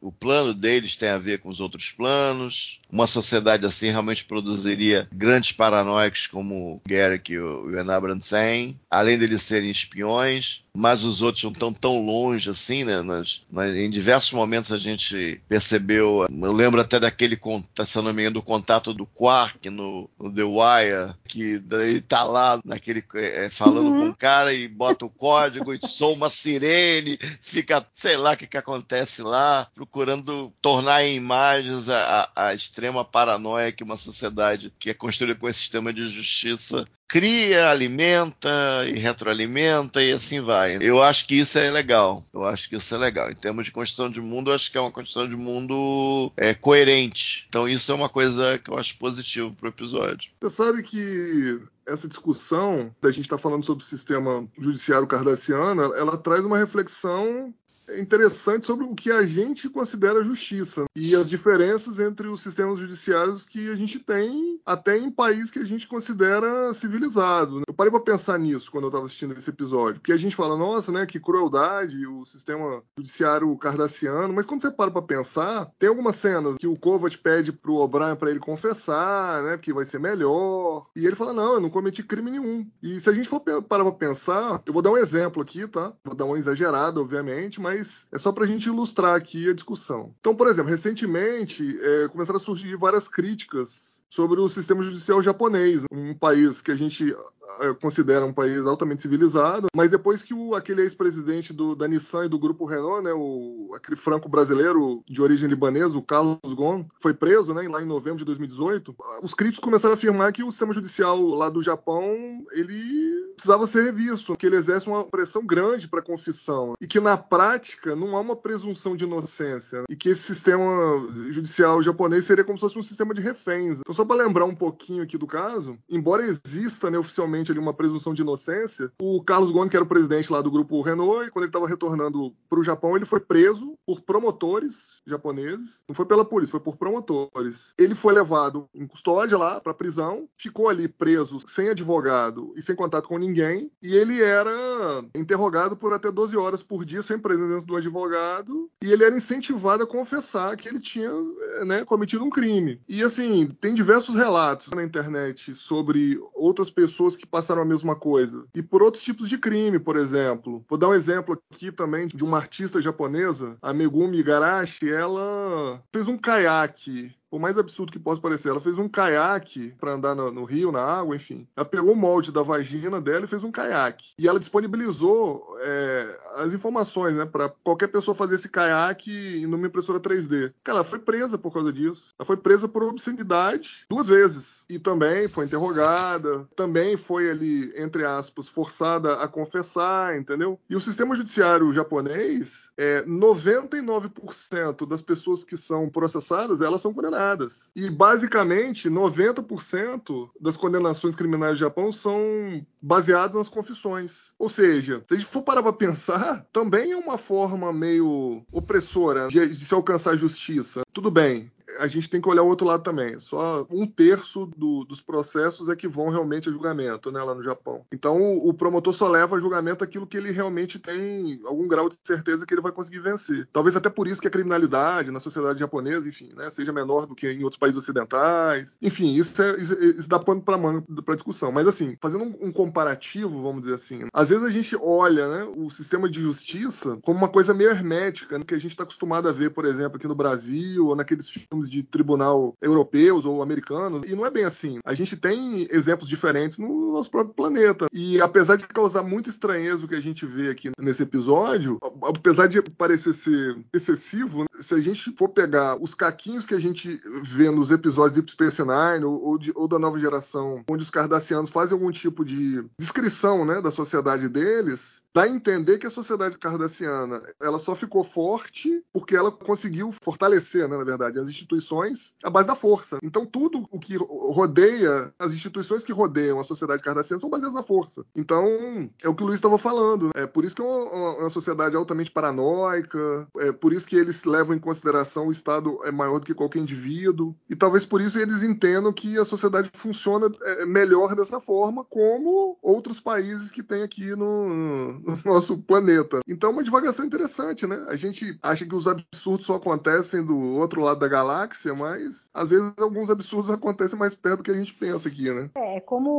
o plano deles tem a ver com os outros planos. Uma sociedade assim realmente produziria grandes paranoicos como o Garrick e o Enabran Sen, além deles serem espiões, mas os outros não estão tão longe assim, né? Nas, nas, em diversos momentos a gente percebeu, eu lembro até daquele, se eu não me engano, do contato do Quark no, no The Wire, que daí tá lá naquele é, falando uhum. com o cara e bota o código e soa uma sirene, fica, sei lá o que, que acontece lá, procurando tornar em imagens a, a, a extrema paranoia que uma sociedade que é construída com esse sistema de justiça cria, alimenta e retroalimenta e assim vai. Eu acho que isso é legal. Eu acho que isso é legal. Em termos de construção de mundo, eu acho que é uma construção de mundo é, coerente. Então isso é uma coisa que eu acho positivo pro episódio. Você sabe que essa discussão da gente estar tá falando sobre o sistema judiciário cardassiano, ela traz uma reflexão interessante sobre o que a gente considera justiça e as diferenças entre os sistemas judiciários que a gente tem até em países que a gente considera civilizado. Eu parei para pensar nisso quando eu estava assistindo esse episódio, porque a gente fala, nossa, né, que crueldade o sistema judiciário cardassiano, mas quando você para para pensar, tem algumas cenas que o Kovac pede pro O'Brien para ele confessar, né, porque vai ser melhor, e ele fala, não, eu não cometi crime nenhum. E se a gente for parar para pensar, eu vou dar um exemplo aqui, tá? Vou dar uma exagerada, obviamente, mas é só para a gente ilustrar aqui a discussão. Então, por exemplo, recentemente é, começaram a surgir várias críticas sobre o sistema judicial japonês, um país que a gente eh, considera um país altamente civilizado, mas depois que o, aquele ex-presidente da Nissan e do grupo Renault, né, o, aquele franco brasileiro de origem libanesa, o Carlos Ghosn, foi preso, né, lá em novembro de 2018, os críticos começaram a afirmar que o sistema judicial lá do Japão, ele precisava ser revisto, que ele exerce uma pressão grande para confissão e que na prática não há uma presunção de inocência e que esse sistema judicial japonês seria como se fosse um sistema de reféns. Então só para lembrar um pouquinho aqui do caso, embora exista né, oficialmente ali uma presunção de inocência, o Carlos Ghosn, que era o presidente lá do grupo Renault, e quando ele estava retornando para o Japão, ele foi preso por promotores japoneses. Não foi pela polícia, foi por promotores. Ele foi levado em custódia lá para prisão, ficou ali preso sem advogado e sem contato com ninguém, e ele era interrogado por até 12 horas por dia sem presença do advogado, e ele era incentivado a confessar que ele tinha né, cometido um crime. E assim, tem relatos na internet sobre outras pessoas que passaram a mesma coisa. E por outros tipos de crime, por exemplo. Vou dar um exemplo aqui também de uma artista japonesa, a Megumi ela fez um caiaque por mais absurdo que possa parecer, ela fez um caiaque para andar no, no, rio, na água, enfim. Ela pegou o molde da vagina dela e fez um caiaque. E ela disponibilizou é, as informações, né, para qualquer pessoa fazer esse caiaque numa impressora 3D. Cara, ela foi presa por causa disso. Ela foi presa por obscenidade duas vezes. E também foi interrogada, também foi ali, entre aspas, forçada a confessar, entendeu? E o sistema judiciário japonês, é, 99% das pessoas que são processadas, elas são condenadas. E basicamente 90% das condenações criminais do Japão são baseadas nas confissões. Ou seja, se a gente for parar para pensar, também é uma forma meio opressora de, de se alcançar justiça. Tudo bem, a gente tem que olhar o outro lado também. Só um terço do, dos processos é que vão realmente a julgamento, né, lá no Japão. Então, o, o, promotor só leva a julgamento aquilo que ele realmente tem algum grau de certeza que ele vai conseguir vencer. Talvez até por isso que a criminalidade na sociedade japonesa, enfim, né, seja menor do que em outros países ocidentais. Enfim, isso, é, isso, isso dá pano para discussão. Mas, assim, fazendo um, um, comparativo, vamos dizer assim, às vezes a gente olha né, o sistema de justiça como uma coisa meio hermética, né, que a gente está acostumado a ver, por exemplo, aqui no Brasil ou naqueles filmes de tribunal europeus ou americanos, e não é bem assim. A gente tem exemplos diferentes no nosso próprio planeta. E apesar de causar muita estranheza o que a gente vê aqui nesse episódio, apesar de parecer ser excessivo, se a gente for pegar os caquinhos que a gente vê nos episódios Deep Space Nine ou, de, ou da nova geração, onde os cardassianos fazem algum tipo de descrição né, da sociedade deles, dá a entender que a sociedade cardassiana ela só ficou forte porque ela conseguiu fortalecer, né, na verdade, as instituições à base da força. Então tudo o que rodeia as instituições que rodeiam a sociedade cardassiana são baseadas na força. Então é o que o Luiz estava falando. Né? É por isso que é uma, uma, sociedade altamente paranoica. É por isso que eles levam em consideração o Estado é maior do que qualquer indivíduo. E talvez por isso eles entendam que a sociedade funciona é, melhor dessa forma, como outros países que tem aqui no no nosso planeta. Então, é uma divagação interessante, né? A gente acha que os absurdos só acontecem do outro lado da galáxia, mas às vezes alguns absurdos acontecem mais perto do que a gente pensa aqui, né? É, como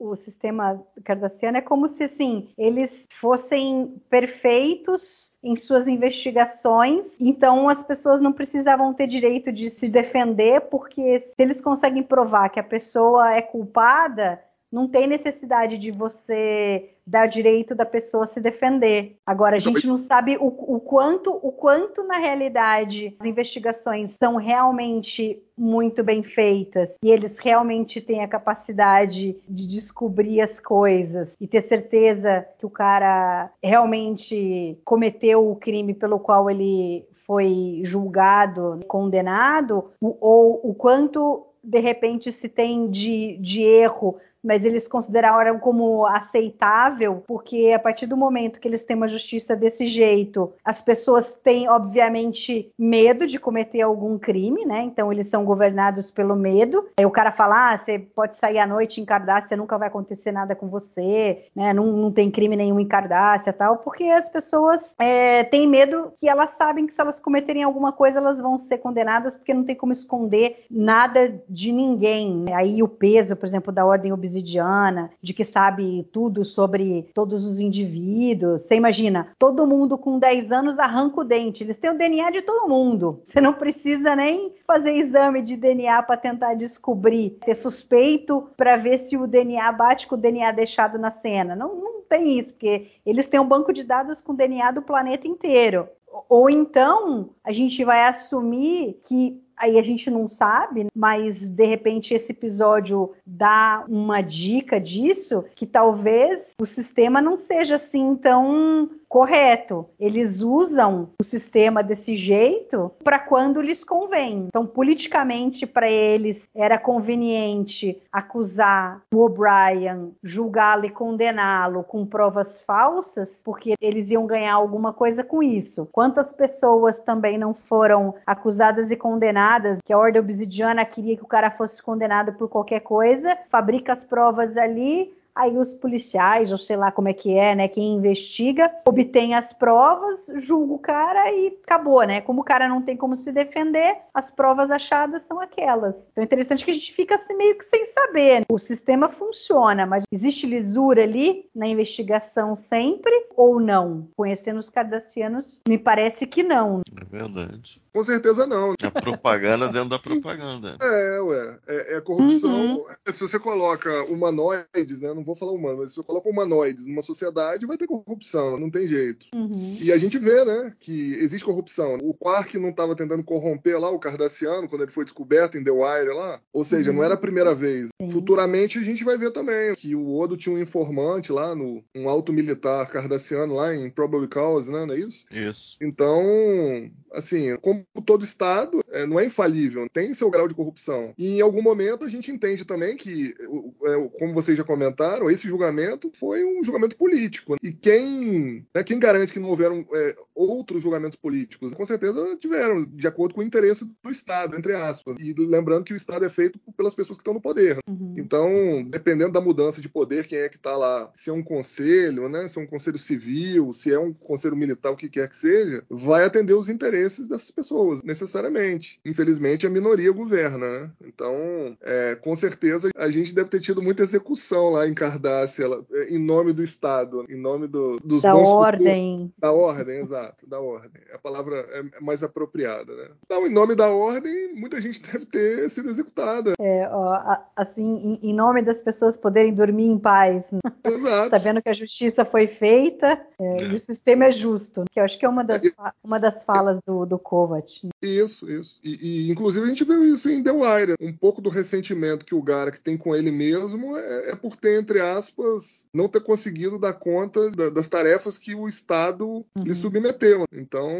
o, o sistema cardassiano é como se, assim, eles fossem perfeitos em suas investigações, então as pessoas não precisavam ter direito de se defender, porque se eles conseguem provar que a pessoa é culpada, não tem necessidade de você dar direito da pessoa se defender. Agora a gente não sabe o, o, quanto, o quanto na realidade as investigações são realmente muito bem feitas e eles realmente têm a capacidade de descobrir as coisas e ter certeza que o cara realmente cometeu o crime pelo qual ele foi julgado, condenado, ou o quanto de repente se tem de, de erro mas eles consideraram como aceitável, porque a partir do momento que eles têm uma justiça desse jeito, as pessoas têm, obviamente, medo de cometer algum crime, né? Então eles são governados pelo medo. Aí o cara fala: ah, você pode sair à noite em Cardácia, nunca vai acontecer nada com você, né? Não, não tem crime nenhum em Cardácia tal, porque as pessoas é, têm medo que elas sabem que se elas cometerem alguma coisa, elas vão ser condenadas, porque não tem como esconder nada de ninguém. Aí o peso, por exemplo, da ordem obsidiana obsidiana, de que sabe tudo sobre todos os indivíduos. Você imagina, todo mundo com 10 anos arranca o dente, eles têm o DNA de todo mundo. Você não precisa nem fazer exame de DNA para tentar descobrir, ter suspeito para ver se o DNA bate com o DNA deixado na cena. Não, não tem isso, porque eles têm um banco de dados com DNA do planeta inteiro. Ou então a gente vai assumir que aí a gente não sabe, mas de repente esse episódio dá uma dica disso, que talvez o sistema não seja assim tão correto. Eles usam o sistema desse jeito para quando lhes convém. Então, politicamente, para eles era conveniente acusar o O'Brien, julgá-lo e condená-lo com provas falsas, porque eles iam ganhar alguma coisa com isso. Quantas pessoas também não foram acusadas e condenadas, que a Ordem Obsidiana queria que o cara fosse condenado por qualquer coisa, fabrica as provas ali, Aí os policiais, ou sei lá como é que é, né? Quem investiga, obtém as provas, julga o cara e acabou, né? Como o cara não tem como se defender, as provas achadas são aquelas. Então é interessante que a gente fica assim meio que sem saber. Né? O sistema funciona, mas existe lisura ali na investigação sempre ou não? Conhecendo os cardassianos, me parece que não. É verdade. Com certeza não. É propaganda dentro da propaganda. É, ué. É, é corrupção. Uhum. Se você coloca humanoides, né? Não vou falar humano, mas se você coloca humanoides numa sociedade, vai ter corrupção, não tem jeito. Uhum. E a gente vê, né, que existe corrupção. O Quark não estava tentando corromper lá o Cardassiano quando ele foi descoberto em The Wire lá. Ou seja, uhum. não era a primeira vez. Sim. Futuramente a gente vai ver também que o Odo tinha um informante lá, no, um alto militar cardassiano lá em Probable Cause, né? Não é isso? Isso. Então, assim, como todo Estado, é, não é infalível, tem seu grau de corrupção. E em algum momento a gente entende também que, é, como vocês já comentaram, esse julgamento foi um julgamento político. E quem, né, quem garante que não houveram é, outros julgamentos políticos? Com certeza tiveram, de acordo com o interesse do Estado, entre aspas. E lembrando que o Estado é feito pelas pessoas que estão no poder. Uhum. Então, dependendo da mudança de poder, quem é que está lá, se é um conselho, né, se é um conselho civil, se é um conselho militar, o que quer que seja, vai atender os interesses dessas pessoas, necessariamente. Infelizmente, a minoria governa, né? Então, é, com certeza, a gente deve ter tido muita execução lá em Cardácia, é, em nome do Estado, em nome do, dos da ordem. Da ordem, exato, da ordem. A palavra é mais apropriada, né? Então, em nome da ordem, muita gente deve ter sido executada. É, ó, assim, em, nome das pessoas poderem dormir em paz. Né? Exato. Sabendo que a justiça foi feita é, e o sistema é justo, que eu acho que é uma das, uma das falas do, do Kovac. Isso, isso. E, e, inclusive a gente viu isso em The Wire. Um pouco do ressentimento que o Garak tem com ele mesmo é, é por ter, entre aspas, não ter conseguido dar conta da, das tarefas que o Estado uhum. lhe submeteu. Então,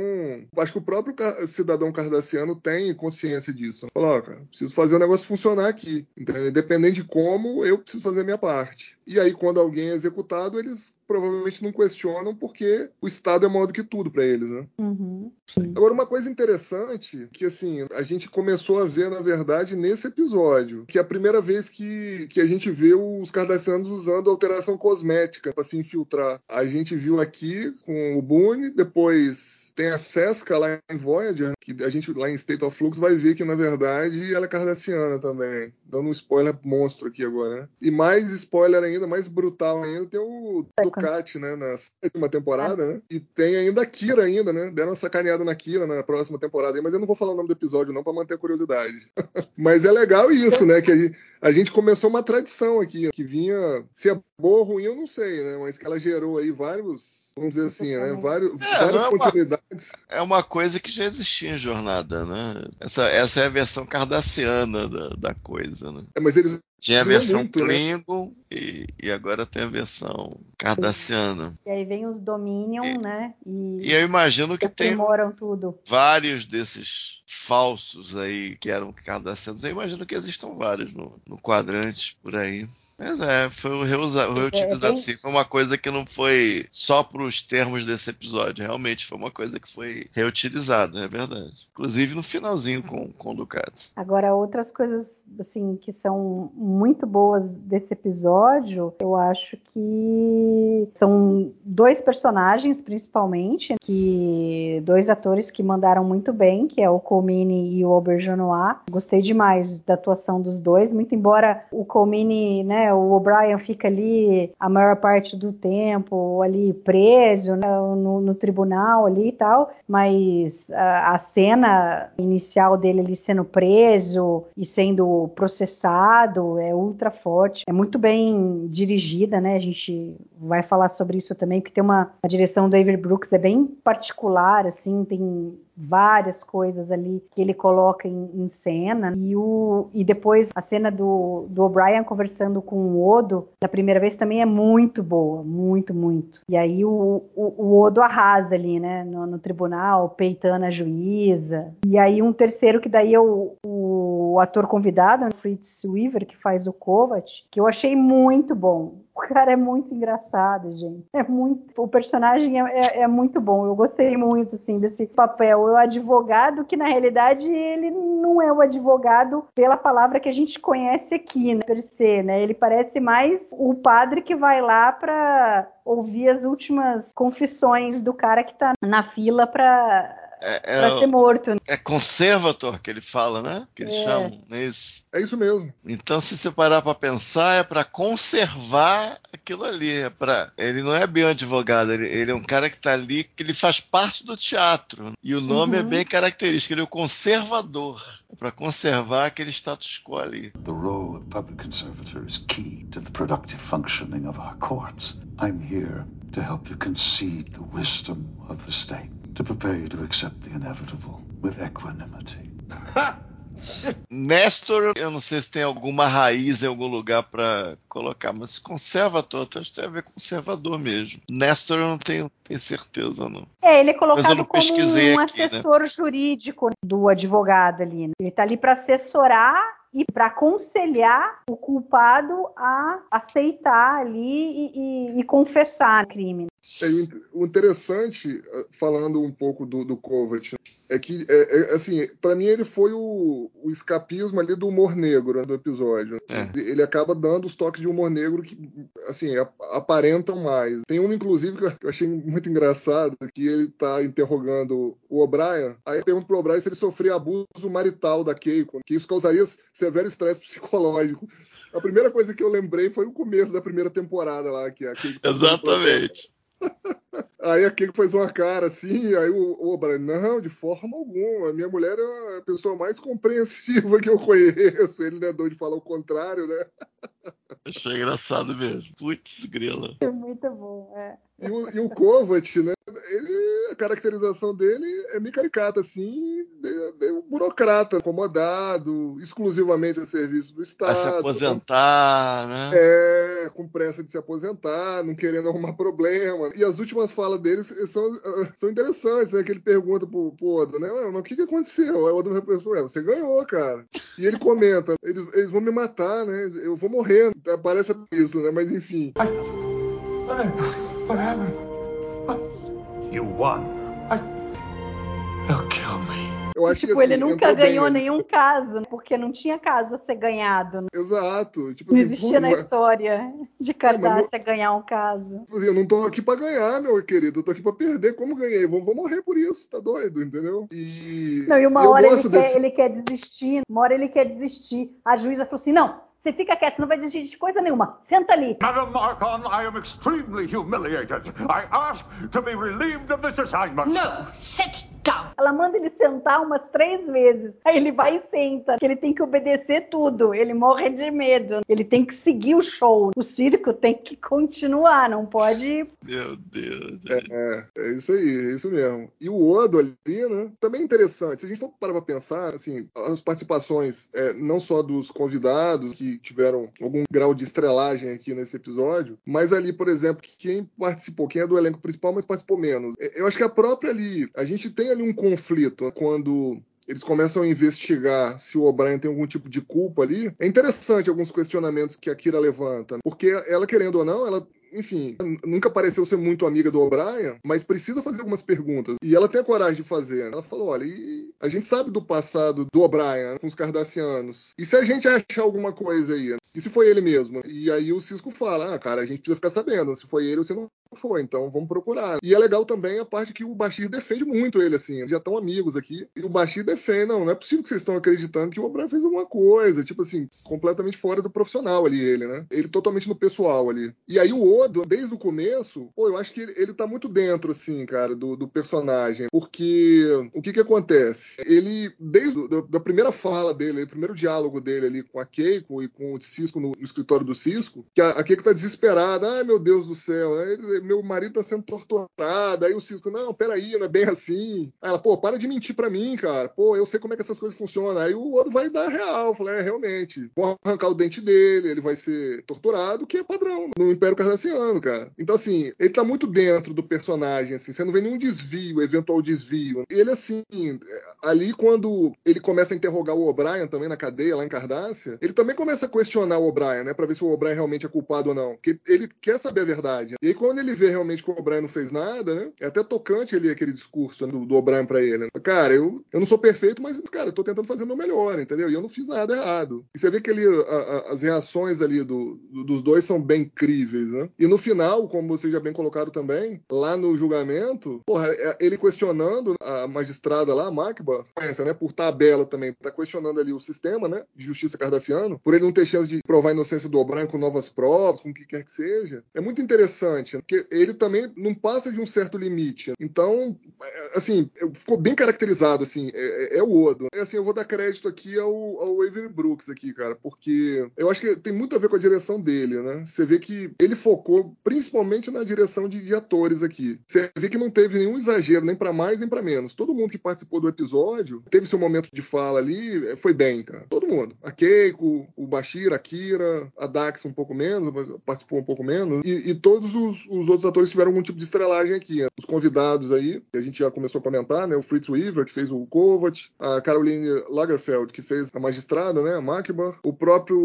acho que o próprio cidadão cardassiano tem consciência disso. Falou, cara, preciso fazer o negócio funcionar aqui. Independente de como, eu preciso fazer a minha parte. E aí, quando alguém é executado, eles provavelmente não questionam porque o Estado é maior do que tudo para eles, né? Uhum. Agora, uma coisa interessante que, assim, a gente começou a ver, na verdade, nesse episódio, que é a primeira vez que, que a gente vê os cardassianos usando alteração cosmética para se infiltrar. A gente viu aqui com o Boone, depois tem a Sesca lá em Voyager, que a gente lá em State of Flux vai ver que, na verdade, ela é cardassiana também. Dando um spoiler monstro aqui agora, né? E mais spoiler ainda, mais brutal ainda, tem o Ducati, né? Na sétima temporada, né? E tem ainda a Kira ainda, né? Deram uma sacaneada na Kira na próxima temporada, mas eu não vou falar o nome do episódio não, para manter a curiosidade. mas é legal isso, né? Que a gente, a gente começou uma tradição aqui, que vinha, se é boa ou ruim, eu não sei, né? Mas que ela gerou aí vários vamos dizer assim, né? Vários, é, várias é continuidades. Uma, é uma coisa que já existia em jornada, né? Essa, essa é a versão cardassiana da, da coisa, né? É, mas eles tinha a versão muito, né? Klingon né? e, e, agora tem a versão cardassiana. E aí vem os Dominion, e, né? E, e eu imagino que tem tudo. vários desses falsos aí que eram cardassianos. Eu imagino que existam vários no, no quadrante por aí. Mas é, foi o reutilizado é, é assim. Foi uma coisa que não foi só para os termos desse episódio. Realmente foi uma coisa que foi reutilizada, é verdade. Inclusive no finalzinho com, com o Ducati. Agora, outras coisas assim que são muito boas desse episódio, eu acho que são dois personagens principalmente, que dois atores que mandaram muito bem, que é o Colmini e o Auberjonois. Gostei demais da atuação dos dois, muito embora o Colmini, né, o O'Brien fica ali a maior parte do tempo ali preso né, no, no tribunal ali e tal, mas a, a cena inicial dele ali sendo preso e sendo processado é ultra forte, é muito bem dirigida, né? A gente vai falar sobre isso também, porque tem uma a direção do Avery Brooks é bem particular, assim, tem várias coisas ali que ele coloca em, em, cena. E, o, e depois a cena do, do O'Brien conversando com o Odo, da primeira vez também é muito boa, muito, muito. E aí o, o, o Odo arrasa ali, né, no, no, tribunal, peitando a juíza. E aí um terceiro que daí é o, o ator convidado, Fritz Weaver, que faz o Kovac, que eu achei muito bom. O cara é muito engraçado, gente. É muito, o personagem é, é, é muito bom. Eu gostei muito assim desse papel o advogado, que na realidade ele não é o advogado pela palavra que a gente conhece aqui, né, per se, né? Ele parece mais o padre que vai lá para ouvir as últimas confissões do cara que tá na fila para é, é, pra ser morto. É conservator que ele fala, né? Que eles é. chamam, não é isso? É isso mesmo. Então, se você parar para pensar, é para conservar aquilo ali. É pra... Ele não é bem um advogado, ele, ele, é um cara que está ali, que ele faz parte do teatro. E o nome é uhum. é bem característico, ele é o conservador. É para conservar aquele status quo ali. The role of public conservator is key to the productive functioning of our courts. I'm here to help you concede the wisdom of the state. To prepare you to accept the inevitable with equanimity. Nestor, eu não sei se tem alguma raiz em algum lugar para colocar, mas conservador, acho que tem a ver com conservador mesmo. Nestor eu não tenho, tenho certeza, não. É, ele é colocado como um aqui, né? assessor né? jurídico do advogado ali. Né? Ele está ali para assessorar e para aconselhar o culpado a aceitar ali e, e, e confessar o crime. É, o interessante, eh, falando um pouco do, do Kovac, é que, é, é assim, para mim ele foi o, o, escapismo ali do humor negro né, do episódio. É. Ele acaba dando os toques de humor negro que, assim, aparentam mais. Tem um, inclusive, que eu achei muito engraçado, que ele tá interrogando o O'Brien, aí pergunta pro O'Brien se ele sofria abuso marital da Keiko, que isso causaria severo estresse psicológico. A primeira coisa que eu lembrei foi o começo da primeira temporada lá, que a Keiko... Exatamente. Aí aquele fez uma cara assim, aí o, o Brian, não, de forma alguma. A minha mulher é a pessoa mais compreensiva que eu conheço. Ele não é doido de falar o contrário, né? Achei engraçado mesmo. Putz, grila. É muito bom, é. E o, e o Kovac, né? Ele, a caracterização dele é meio caricata, assim, meio burocrata, acomodado, exclusivamente a serviço do Estado. Vai se aposentar, né? É, com pressa de se aposentar, não querendo arrumar problema. E as últimas falas dele são, são interessantes, né? Que ele pergunta pro, pro Oda, né? Mas o que, que aconteceu? Aí o Oda responde, você ganhou, cara. E ele comenta, eles, eles vão me matar, né? Eu vou morrer. Parece isso, né? Mas enfim. What happened? What? You won. I... They'll kill me. Eu acho tipo, que, assim, ele nunca ganhou nenhum caso, porque não tinha caso a ser ganhado. Né? Exato. Tipo, não assim, existia na história de Cardácia não... ganhar um caso. Tipo assim, eu não tô aqui pra ganhar, meu querido. Eu tô aqui pra perder. Como ganhei? Vou, vou morrer por isso, tá doido, entendeu? E. Não, e uma hora ele, desse... quer, ele quer desistir, uma hora ele quer desistir. A juíza falou assim: não, você fica quieto, você não vai desistir de coisa nenhuma. Senta ali. Madam Marcon, I am extremely humiliated. I ask to be relieved of this assignment. No, sit down. Ela manda ele sentar umas três vezes. Aí ele vai e senta. Ele tem que obedecer tudo. Ele morre de medo. Ele tem que seguir o show. O circo tem que continuar, não pode. Meu Deus. É, é, é isso aí, é isso mesmo. E o Odo ali, né? Também é interessante. Se a gente for parar pra pensar, assim, as participações é, não só dos convidados que tiveram algum grau de estrelagem aqui nesse episódio, mas ali, por exemplo, quem participou, quem é do elenco principal, mas participou menos. Eu acho que a própria ali, a gente tem ali um conflito quando eles começam a investigar se o O'Brien tem algum tipo de culpa ali. É interessante alguns questionamentos que a Kira levanta, porque ela, querendo ou não, ela enfim, nunca pareceu ser muito amiga do O'Brien, mas precisa fazer algumas perguntas. E ela tem a coragem de fazer. Ela falou: olha, A gente sabe do passado do O'Brien com os Cardassianos. E se a gente achar alguma coisa aí? E se foi ele mesmo? E aí o Cisco fala: ah, cara, a gente precisa ficar sabendo se foi ele ou se não foi, então vamos procurar. E é legal também a parte que o Bashir defende muito ele, assim. Já estão amigos aqui. E o Bashir defende: não, não é possível que vocês estão acreditando que o O'Brien fez alguma coisa. Tipo assim, completamente fora do profissional ali, ele, né? Ele totalmente no pessoal ali. E aí o Odo, desde o começo, pô, eu acho que ele, ele tá muito dentro, assim, cara, do, do personagem. Porque o que que acontece? Ele, desde a da primeira fala dele, o primeiro diálogo dele ali com a Keiko e com o Cisco no, no escritório do Cisco, que a, a Keiko tá desesperada. Ai, meu Deus do céu, né? Ele, meu marido tá sendo torturado. Aí o Cisco, não, peraí, não é bem assim. Aí ela, pô, para de mentir pra mim, cara. Pô, eu sei como é que essas coisas funcionam. Aí o outro vai dar real. Falei, é, realmente. Vou arrancar o dente dele, ele vai ser torturado, que é padrão no Império Cardassiano, cara. Então, assim, ele tá muito dentro do personagem, assim. Você não vê nenhum desvio, eventual desvio. Ele, assim, ali quando ele começa a interrogar o O'Brien também na cadeia, lá em Cardassia, ele também começa a questionar o O'Brien, né? Pra ver se o O'Brien realmente é culpado ou não. Porque ele quer saber a verdade. E aí, quando ele vê realmente que o O'Brien não fez nada, né? É até tocante ali aquele discurso né, do, do O'Brien pra ele. Né? Cara, eu, eu não sou perfeito, mas, cara, eu tô tentando fazer o meu melhor, entendeu? E eu não fiz nada errado. E você vê que ali a, a, as reações ali do, do, dos dois são bem críveis, né? E no final, como vocês já bem colocaram também, lá no julgamento, porra, é, ele questionando a magistrada lá, a Macba, né? Por tabela também, tá questionando ali o sistema, né? De justiça cardassiano, por ele não ter chance de provar a inocência do O'Brien com novas provas, com o que quer que seja. É muito interessante, né? Ele também não passa de um certo limite. Então, é, assim, ficou bem caracterizado, assim, é, é, é o Odo. É assim, eu vou dar crédito aqui ao, ao Avery Brooks aqui, cara, porque eu acho que tem muito a ver com a direção dele, né? Você vê que ele focou principalmente na direção de, de atores aqui. Você vê que não teve nenhum exagero, nem para mais nem para menos. Todo mundo que participou do episódio teve seu momento de fala ali, foi bem, cara. Todo mundo. A Keiko, o Bashir, a Kira, a Dax um pouco menos, mas participou um pouco menos. E, e todos os, os, outros atores tiveram algum tipo de estrelagem aqui. Os convidados aí, que a gente já começou a comentar, né? O Fritz Weaver, que fez o Kovac, a Caroline Lagerfeld, que fez a magistrada, né? A Makba, o próprio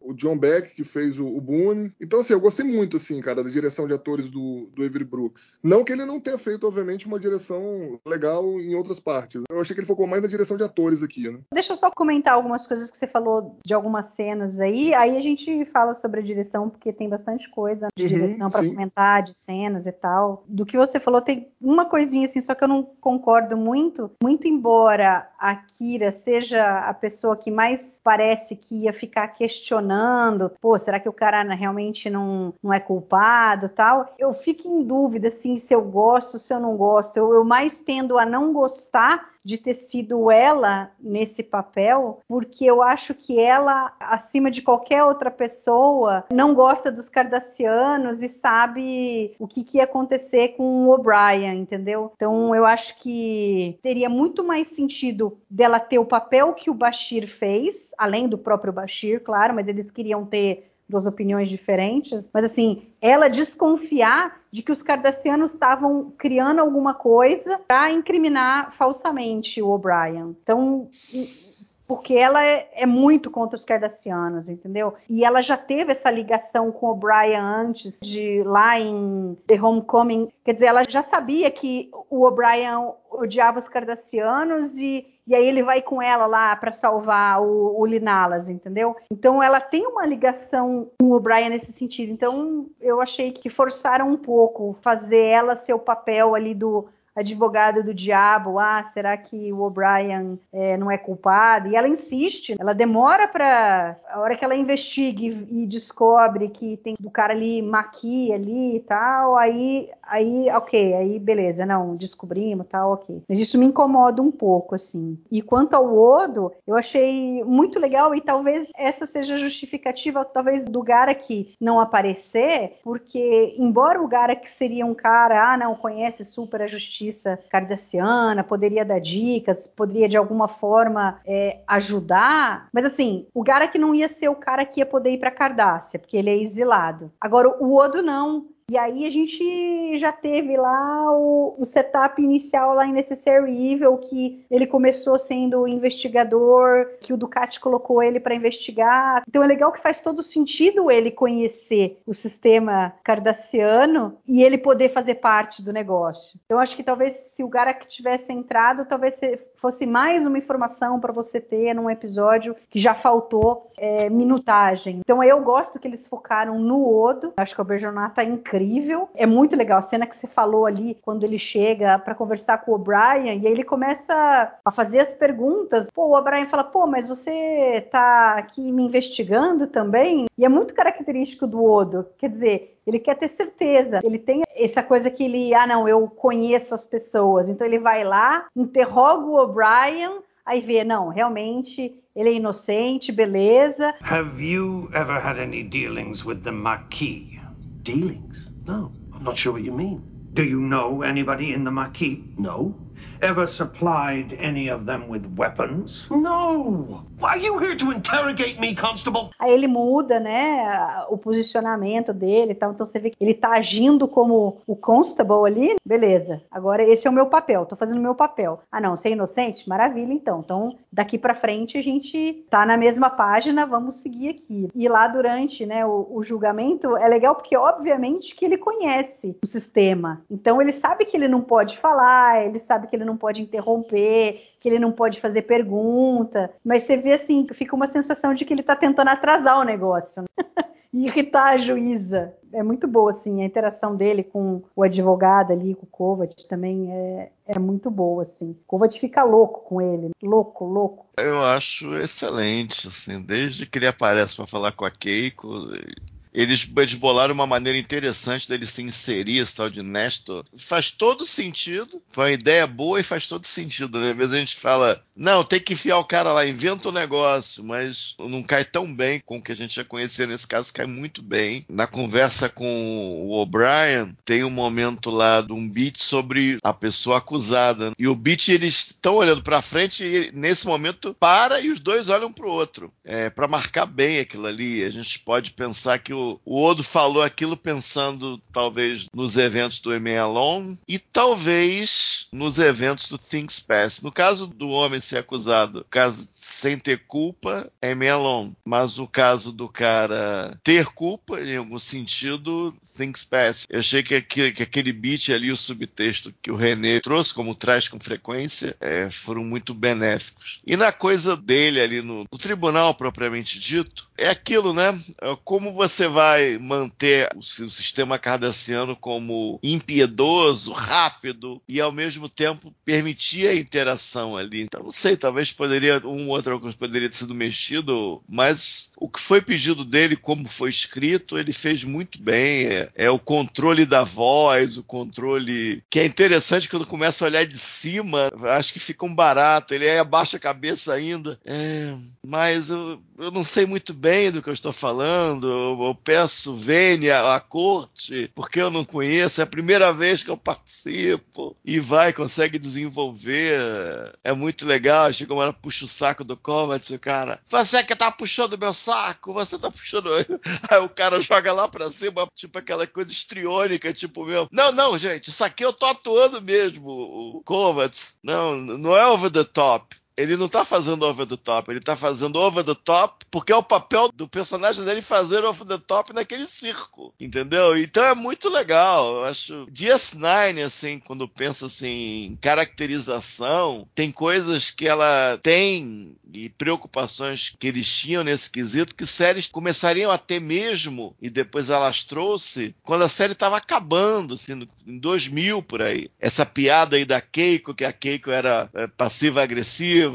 o John Beck, que fez o, o Boone. Então, assim, eu gostei muito, assim, cara, da direção de atores do, do Avery Brooks. Não que ele não tenha feito, obviamente, uma direção legal em outras partes. Eu achei que ele focou mais na direção de atores aqui, né? Deixa eu só comentar algumas coisas que você falou de algumas cenas aí. Aí a gente fala sobre a direção, porque tem bastante coisa de uhum, direção para comentar, de cenas e tal. Do que você falou, tem uma coisinha assim, só que eu não concordo muito. Muito embora a Kira seja a pessoa que mais parece que ia ficar questionando, pô, será que o cara realmente não, não é culpado tal? Eu fico em dúvida, assim, se eu gosto, se eu não gosto. Eu, eu mais tendo a não gostar de ter sido ela nesse papel, porque eu acho que ela, acima de qualquer outra pessoa, não gosta dos Cardassianos e sabe o que, que ia acontecer com o O'Brien, entendeu? Então eu acho que teria muito mais sentido dela ter o papel que o Bashir fez, além do próprio Bashir, claro, mas eles queriam ter duas opiniões diferentes, mas assim, ela desconfiar de que os cardassianos estavam criando alguma coisa para incriminar falsamente o O'Brien. Então, porque ela é, é, muito contra os cardassianos, entendeu? E ela já teve essa ligação com o O'Brien antes de lá em The Homecoming, quer dizer, ela já sabia que o O'Brien odiava os cardassianos e e aí ele vai com ela lá para salvar o, o, Linalas, entendeu? Então ela tem uma ligação com o Brian nesse sentido. Então eu achei que forçaram um pouco fazer ela ser o papel ali do advogada do diabo, ah, será que o O'Brien é, não é culpado? E ela insiste, ela demora para a hora que ela investiga e, e, descobre que tem do cara ali maquia ali e tal, aí, aí, ok, aí beleza, não, descobrimos, tal, ok. Mas isso me incomoda um pouco, assim. E quanto ao Odo, eu achei muito legal e talvez essa seja justificativa, talvez do Garak não aparecer, porque embora o Garak seria um cara, ah, não, conhece super a justiça justiça cardassiana, poderia dar dicas, poderia de alguma forma é, ajudar, mas assim, o Garak não ia ser o cara que ia poder ir para Cardassia, porque ele é exilado. Agora, o Odo não. E aí a gente já teve lá o, o, setup inicial lá em Necessary Evil, que ele começou sendo investigador, que o Ducati colocou ele para investigar. Então é legal que faz todo sentido ele conhecer o sistema cardassiano e ele poder fazer parte do negócio. Então acho que talvez se o Garak tivesse entrado, talvez fosse mais uma informação para você ter num episódio que já faltou é, minutagem. Então eu gosto que eles focaram no Odo. Acho que o Berjonat tá incrível. É muito legal a cena que você falou ali quando ele chega para conversar com o O'Brien e aí ele começa a fazer as perguntas. Pô, o O'Brien fala: "Pô, mas você tá aqui me investigando também?" E é muito característico do Odo. Quer dizer, ele quer ter certeza. Ele tem essa coisa que ele, ah, não, eu conheço as pessoas. Então ele vai lá, interroga o O'Brien, aí vê, não, realmente ele é inocente, beleza. Have you ever had any dealings with the Marquis? Dealings? No, I'm not sure what you mean. Do you know anybody in the Marquis? No. Ever supplied any of them with weapons? No! Are you here to interrogate me, Constable? Aí ele muda, né, o posicionamento dele e tal. Então você vê que ele tá agindo como o Constable ali. Beleza, agora esse é o meu papel, tô fazendo o meu papel. Ah, não, você é inocente? Maravilha, então. Então, daqui para frente a gente tá na mesma página, vamos seguir aqui. E lá durante, né, o, o julgamento é legal porque, obviamente, que ele conhece o sistema. Então ele sabe que ele não pode falar, ele sabe que ele não pode interromper, que ele não pode fazer pergunta, mas você vê assim, fica uma sensação de que ele está tentando atrasar o negócio. Né? e irritar a juíza. É muito boa, assim, a interação dele com o advogado ali, com o Kovac, também é, é muito boa, assim. O Kovac fica louco com ele, louco, louco. Eu acho excelente, assim, desde que ele aparece para falar com a Keiko, eles, eles bolaram uma maneira interessante dele se inserir, esse tal de Nestor. Faz todo sentido. Foi uma ideia boa e faz todo sentido. Né? Às vezes a gente fala, não, tem que enfiar o cara lá, inventa um negócio, mas não cai tão bem com o que a gente já conhecia. Nesse caso, cai muito bem. Na conversa com o O'Brien, tem um momento lá de um beat sobre a pessoa acusada. E o beat, eles estão olhando para frente e nesse momento para e os dois olham para o outro. É, para marcar bem aquilo ali. A gente pode pensar que o o, Odo falou aquilo pensando talvez nos eventos do Email Alone e talvez nos eventos do Things Past. No caso do homem ser acusado, caso sem ter culpa é Melon. Mas o caso do cara ter culpa, em algum sentido, things pass. Eu achei que, que, que aquele beat ali, o subtexto que o René trouxe, como traz com frequência, é, foram muito benéficos. E na coisa dele ali no, no tribunal propriamente dito, é aquilo, né? É como você vai manter o, o sistema cardassiano como impiedoso, rápido e ao mesmo tempo permitir a interação ali. Então, não sei, talvez poderia um outro Trocos poderia ter sido mexido, mas o que foi pedido dele, como foi escrito, ele fez muito bem. É, é, o controle da voz, o controle. que é interessante quando começa a olhar de cima, acho que fica um barato. Ele abaixa a cabeça ainda. É, mas eu, eu não sei muito bem do que eu estou falando. Eu, eu peço vênia à corte, porque eu não conheço. É a primeira vez que eu participo. E vai, consegue desenvolver. É muito legal. Chega uma hora, puxa o saco do O cara. Você é que tá puxando meu saco, você tá puxando. Aí o cara joga lá pra cima, tipo aquela coisa estriônica, tipo meu. Não, não, gente, isso aqui eu tô atuando mesmo, o Kovacs. Não, não é over the top ele não tá fazendo over the top, ele tá fazendo over the top porque é o papel do personagem dele fazer over the top naquele circo, entendeu? Então é muito legal, eu acho. DS9, assim, quando pensa assim, em caracterização, tem coisas que ela tem e preocupações que eles tinham nesse quesito que séries começariam a ter mesmo e depois elas trouxe quando a série estava acabando, assim, em 2000 por aí. Essa piada aí da Keiko, que a Keiko era é,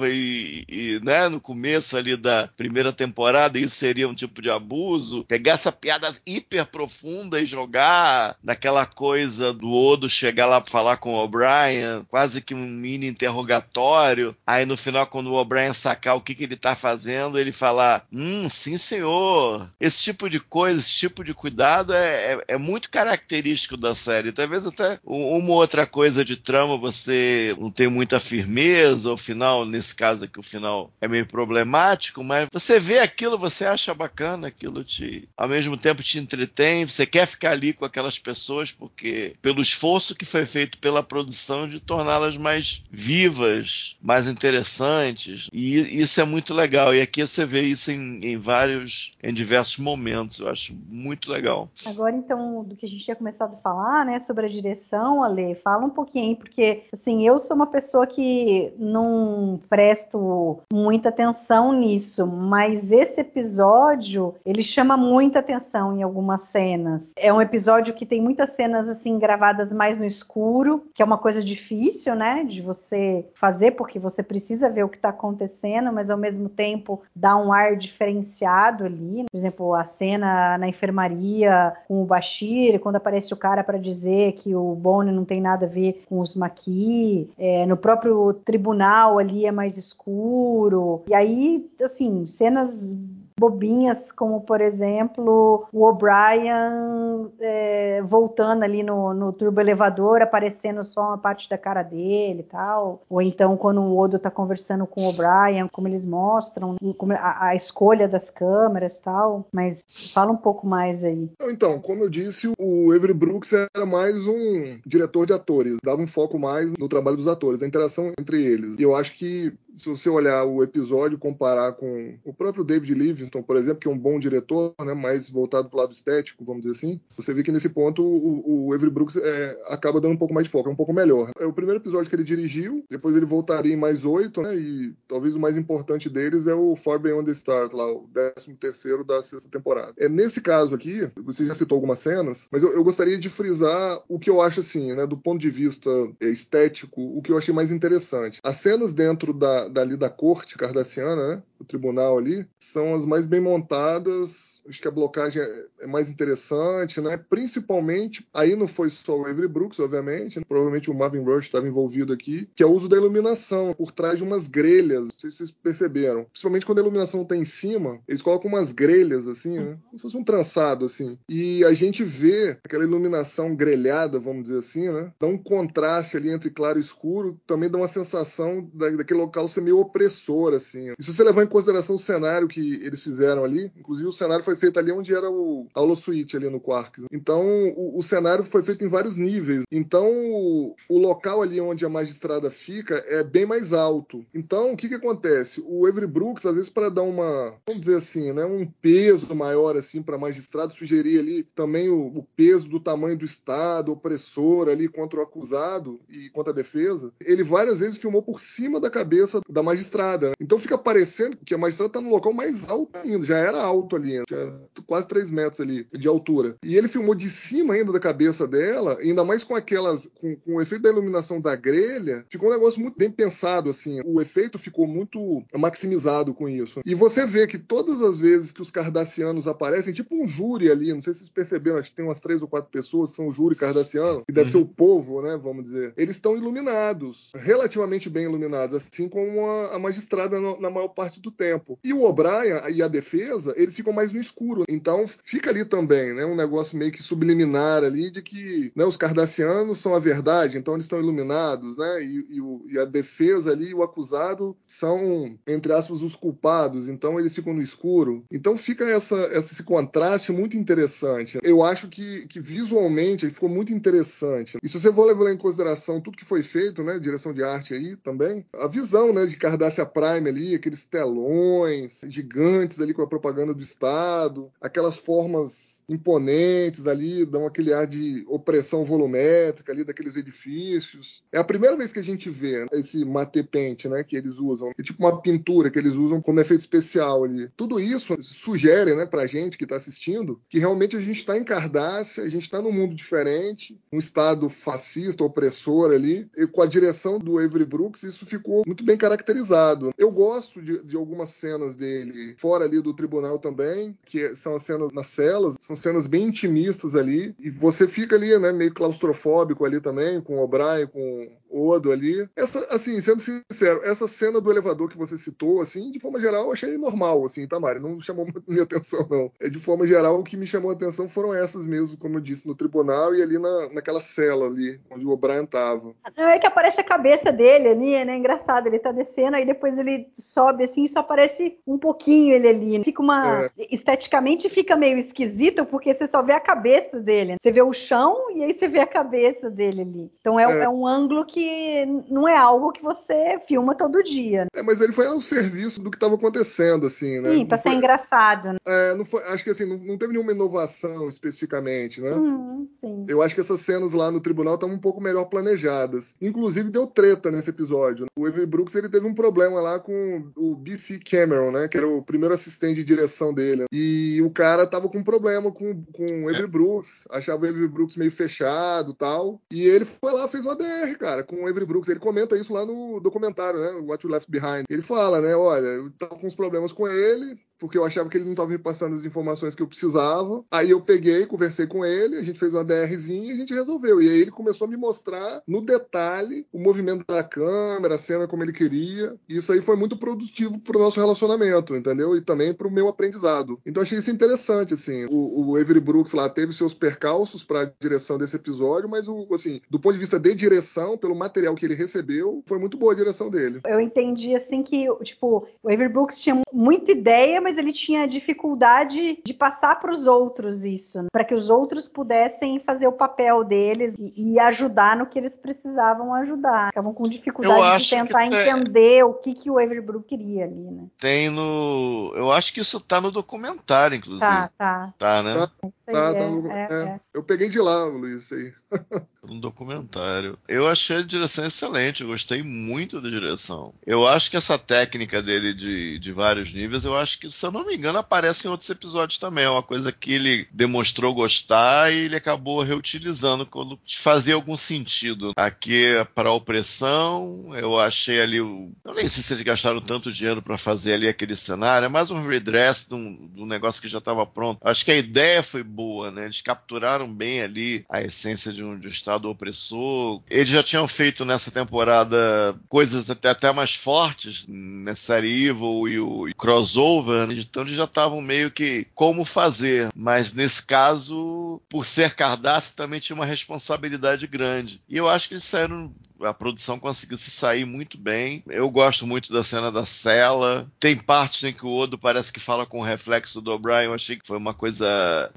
e, e, né, no começo ali da primeira temporada isso seria um tipo de abuso, pegar essa piada hiper profunda e jogar naquela coisa do Odo chegar lá pra falar com o O'Brien, quase que um mini interrogatório, aí no final quando o O'Brien sacar o que, que ele tá fazendo, ele falar, hum, sim senhor, esse tipo de coisa, esse tipo de cuidado é, é, é muito característico da série, talvez até uma outra coisa de trama você não tem muita firmeza, ao final nesse nesse caso aqui o final é meio problemático, mas você vê aquilo, você acha bacana, aquilo te, ao mesmo tempo te entretém, você quer ficar ali com aquelas pessoas porque pelo esforço que foi feito pela produção de torná-las mais vivas, mais interessantes, e isso é muito legal. E aqui você vê isso em, em vários, em diversos momentos. Eu acho muito legal. Agora então do que a gente tinha começado a falar, né, sobre a direção, Ale, fala um pouquinho, porque assim eu sou uma pessoa que não presto muita atenção nisso, mas esse episódio ele chama muita atenção em algumas cenas. É um episódio que tem muitas cenas assim gravadas mais no escuro, que é uma coisa difícil, né, de você fazer porque você precisa ver o que está acontecendo, mas ao mesmo tempo dá um ar diferenciado ali. Por exemplo, a cena na enfermaria com o Bashir, quando aparece o cara para dizer que o Bonnie não tem nada a ver com os Maqui, é, no próprio tribunal ali é mais escuro. E aí, assim, cenas bobinhas, como por exemplo o O'Brien é, voltando ali no, no turbo elevador, aparecendo só uma parte da cara dele e tal. Ou então quando o Odo tá conversando com o O'Brien, como eles mostram, como a, a, escolha das câmeras e tal. Mas fala um pouco mais aí. Então, como eu disse, o Avery Brooks era mais um diretor de atores, dava um foco mais no trabalho dos atores, da interação entre eles. E eu acho que se você olhar o episódio comparar com o próprio David Livingston, por exemplo, que é um bom diretor, né, mais voltado para o lado estético, vamos dizer assim, você vê que nesse ponto o, o Avery Brooks é, acaba dando um pouco mais de foco, é um pouco melhor. É o primeiro episódio que ele dirigiu, depois ele voltaria em mais oito, né, e talvez o mais importante deles é o Far Beyond the Stars, lá, o 13 terceiro da sexta temporada. É nesse caso aqui, você já citou algumas cenas, mas eu, eu gostaria de frisar o que eu acho assim, né, do ponto de vista é, estético, o que eu achei mais interessante. As cenas dentro da, dali da corte cardassiana, né? O tribunal ali, são as mais bem montadas acho que a blocagem é, é mais interessante, né? Principalmente, aí não foi só o Avery Brooks, obviamente, né? provavelmente o Marvin Rush estava envolvido aqui, que é o uso da iluminação por trás de umas grelhas. Não sei se vocês perceberam. Principalmente quando a iluminação está em cima, eles colocam umas grelhas assim, né? Como se fosse um trançado assim. E a gente vê aquela iluminação grelhada, vamos dizer assim, né? Dá um contraste ali entre claro e escuro, também dá uma sensação daquele local ser meio opressor assim. E se você levar em consideração o cenário que eles fizeram ali, inclusive o cenário foi foi feita ali onde era o a Suite ali no Quarks. Então, o, o, cenário foi feito em vários níveis. Então, o, o, local ali onde a magistrada fica é bem mais alto. Então, o que que acontece? O Avery Brooks, às vezes, para dar uma, vamos dizer assim, né, um peso maior assim para a magistrada, sugeria ali também o, o, peso do tamanho do Estado opressor ali contra o acusado e contra a defesa. Ele várias vezes filmou por cima da cabeça da magistrada. Né? Então, fica parecendo que a magistrada está no local mais alto ainda. Já era alto ali, já quase 3 metros ali de altura. E ele filmou de cima ainda da cabeça dela, ainda mais com aquelas, com, com o efeito da iluminação da grelha, ficou um negócio muito bem pensado, assim. O efeito ficou muito maximizado com isso. E você vê que todas as vezes que os cardassianos aparecem, tipo um júri ali, não sei se vocês perceberam, acho que tem umas três ou quatro pessoas, são o júri cardassiano, que deve ser o povo, né, vamos dizer. Eles estão iluminados, relativamente bem iluminados, assim como a, a magistrada no, na maior parte do tempo. E o O'Brien e a defesa, eles ficam mais no escuro escuro. Então fica ali também, né? Um negócio meio que subliminar ali de que né, os cardassianos são a verdade, então eles estão iluminados, né? E, e, o, e a defesa ali, o acusado, são, entre aspas, os culpados, então eles ficam no escuro. Então fica essa, esse contraste muito interessante. Eu acho que, que visualmente ficou muito interessante. E se você for levar em consideração tudo que foi feito, né? Direção de arte aí também, a visão, né? De Cardassia Prime ali, aqueles telões gigantes ali com a propaganda do Estado aquelas formas imponentes ali, dão aquele ar de opressão volumétrica ali daqueles edifícios. É a primeira vez que a gente vê esse mate né, que eles usam, é tipo uma pintura que eles usam como efeito especial ali. Tudo isso sugere, né, pra gente que está assistindo, que realmente a gente está em Cardácia, a gente está num mundo diferente, um estado fascista, opressor ali, e com a direção do Avery Brooks, isso ficou muito bem caracterizado. Eu gosto de, de algumas cenas dele fora ali do tribunal também, que são as cenas nas celas, são São cenas bem intimistas ali. E você fica ali, né, meio claustrofóbico ali também, com o O'Brien, com o Odo ali. Essa, assim, sendo sincero, essa cena do elevador que você citou, assim, de forma geral, eu achei normal, assim, tá, Mari? Não chamou muito minha atenção, não. É, de forma geral, o que me chamou a atenção foram essas mesmo, como eu disse, no tribunal e ali na, naquela cela ali, onde o O'Brien tava. Não, é que aparece a cabeça dele ali, né? Engraçado, ele tá descendo, aí depois ele sobe assim e só aparece um pouquinho ele ali. Fica uma. É. Esteticamente fica meio esquisito, porque você só vê a cabeça dele. Você vê o chão e aí você vê a cabeça dele ali. Então é, é. é um ângulo que não é algo que você filma todo dia. É, mas ele foi ao serviço do que estava acontecendo, assim, né? Sim, pra ser engraçado. Né? É, não foi, acho que assim, não, não, teve nenhuma inovação especificamente, né? Uhum, sim. Eu acho que essas cenas lá no tribunal estavam um pouco melhor planejadas. Inclusive deu treta nesse episódio. O Avery Brooks ele teve um problema lá com o BC Cameron, né? Que era o primeiro assistente de direção dele. E o cara tava com um problema com, com o Avery Brooks. Achava o Avery Brooks meio fechado tal. E ele foi lá, fez uma DR, cara, com o Avery Brooks. Ele comenta isso lá no documentário, né? What You Left Behind. Ele fala, né? Olha, eu tava com uns problemas com ele, porque eu achava que ele não estava me passando as informações que eu precisava. Aí eu peguei, conversei com ele, a gente fez uma DRzinha e a gente resolveu. E aí ele começou a me mostrar no detalhe o movimento da câmera, a cena como ele queria. E isso aí foi muito produtivo para o nosso relacionamento, entendeu? E também para o meu aprendizado. Então achei isso interessante, assim. O, o Avery Brooks lá teve seus percalços para a direção desse episódio, mas o, assim, do ponto de vista de direção, pelo material que ele recebeu, foi muito boa a direção dele. Eu entendi assim que, tipo, o Avery Brooks tinha muita ideia, mas ele tinha dificuldade de passar para os outros isso, né? para que os outros pudessem fazer o papel deles e, e, ajudar no que eles precisavam ajudar. Ficavam com dificuldade de tentar entender o que, que o Avery Brook queria ali, né? Tem no. Eu acho que isso tá no documentário, inclusive. Tá, tá. Tá, né? Tá, tá, tá no... é, é, é. Eu peguei de lá, Luiz, isso aí. um documentário. Eu achei a direção excelente, eu gostei muito da direção. Eu acho que essa técnica dele de, de vários níveis, eu acho que, se eu não me engano, aparece em outros episódios também. É uma coisa que ele demonstrou gostar e ele acabou reutilizando quando fazia algum sentido. Aqui, para a opressão, eu achei ali. Eu nem sei se eles gastaram tanto dinheiro para fazer ali aquele cenário, é mais um redress de um, de um negócio que já estava pronto. Acho que a ideia foi boa, né? Eles capturaram bem ali a essência de um, estado opressor. Eles já tinham feito nessa temporada coisas até, até mais fortes nessa série Evil e o, e crossover, né? então eles já estavam meio que como fazer. Mas nesse caso, por ser Cardass, também tinha uma responsabilidade grande. E eu acho que eles saíram a produção conseguiu se sair muito bem. Eu gosto muito da cena da cela. Tem partes em que o Odo parece que fala com o reflexo do O'Brien. Eu achei que foi uma coisa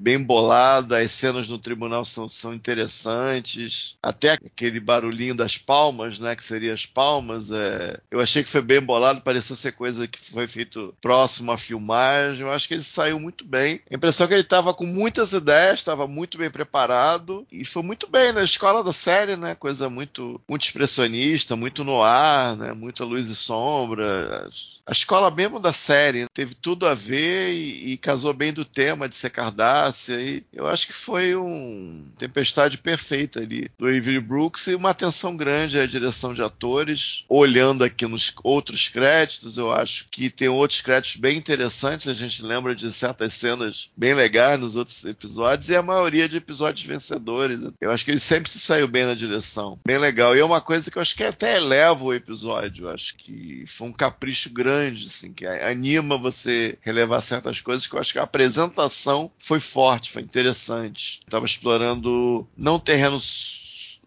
bem bolada. As cenas no tribunal são, são interessantes. Até aquele barulhinho das palmas, né? Que seria as palmas. É... Eu achei que foi bem bolado. Pareceu ser coisa que foi feito próximo à filmagem. Eu acho que ele saiu muito bem. A impressão é que ele estava com muitas ideias, estava muito bem preparado. E foi muito bem na escola da série, né? Coisa muito, muito expressionista, muito no ar, né? Muita luz e sombra. A escola mesmo da série teve tudo a ver e, e casou bem do tema de ser Cardácia. E eu acho que foi um tempestade perfeita ali do Avery Brooks e uma atenção grande à direção de atores. Olhando aqui nos outros créditos, eu acho que tem outros créditos bem interessantes. A gente lembra de certas cenas bem legais nos outros episódios e a maioria de episódios vencedores. Eu acho que ele sempre se saiu bem na direção. Bem legal. E é uma uma coisa que eu acho que até eleva o episódio. Eu acho que foi um capricho grande, assim, que anima você relevar certas coisas, que eu acho que a apresentação foi forte, foi interessante. Estava explorando não terrenos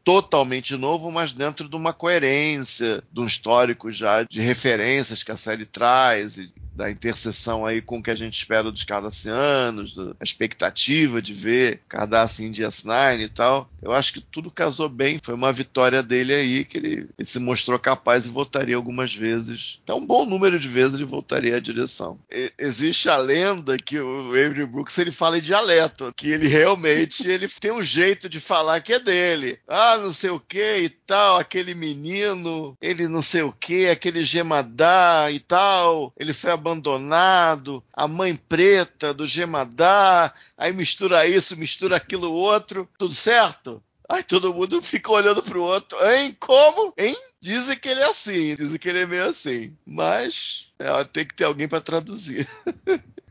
totalmente novo, mas dentro de uma coerência, de um histórico já de referências que a série traz, e da interseção aí com o que a gente espera dos cardassianos, da expectativa de ver Cardassian em DS9 e tal. Eu acho que tudo casou bem, foi uma vitória dele aí, que ele, ele, se mostrou capaz e voltaria algumas vezes. Então, um bom número de vezes ele voltaria à direção. E, existe a lenda que o Avery Brooks ele fala em dialeto, que ele realmente ele tem um jeito de falar que é dele. Ah, não sei o que e tal, aquele menino, ele não sei o que, aquele gemadá e tal, ele foi abandonado, a mãe preta do Gemadá, aí mistura isso, mistura aquilo outro, tudo certo? Aí todo mundo fica olhando pro outro, hein? Como? Hein? Dizem que ele é assim, dizem que ele é meio assim. Mas é, tem que ter alguém para traduzir.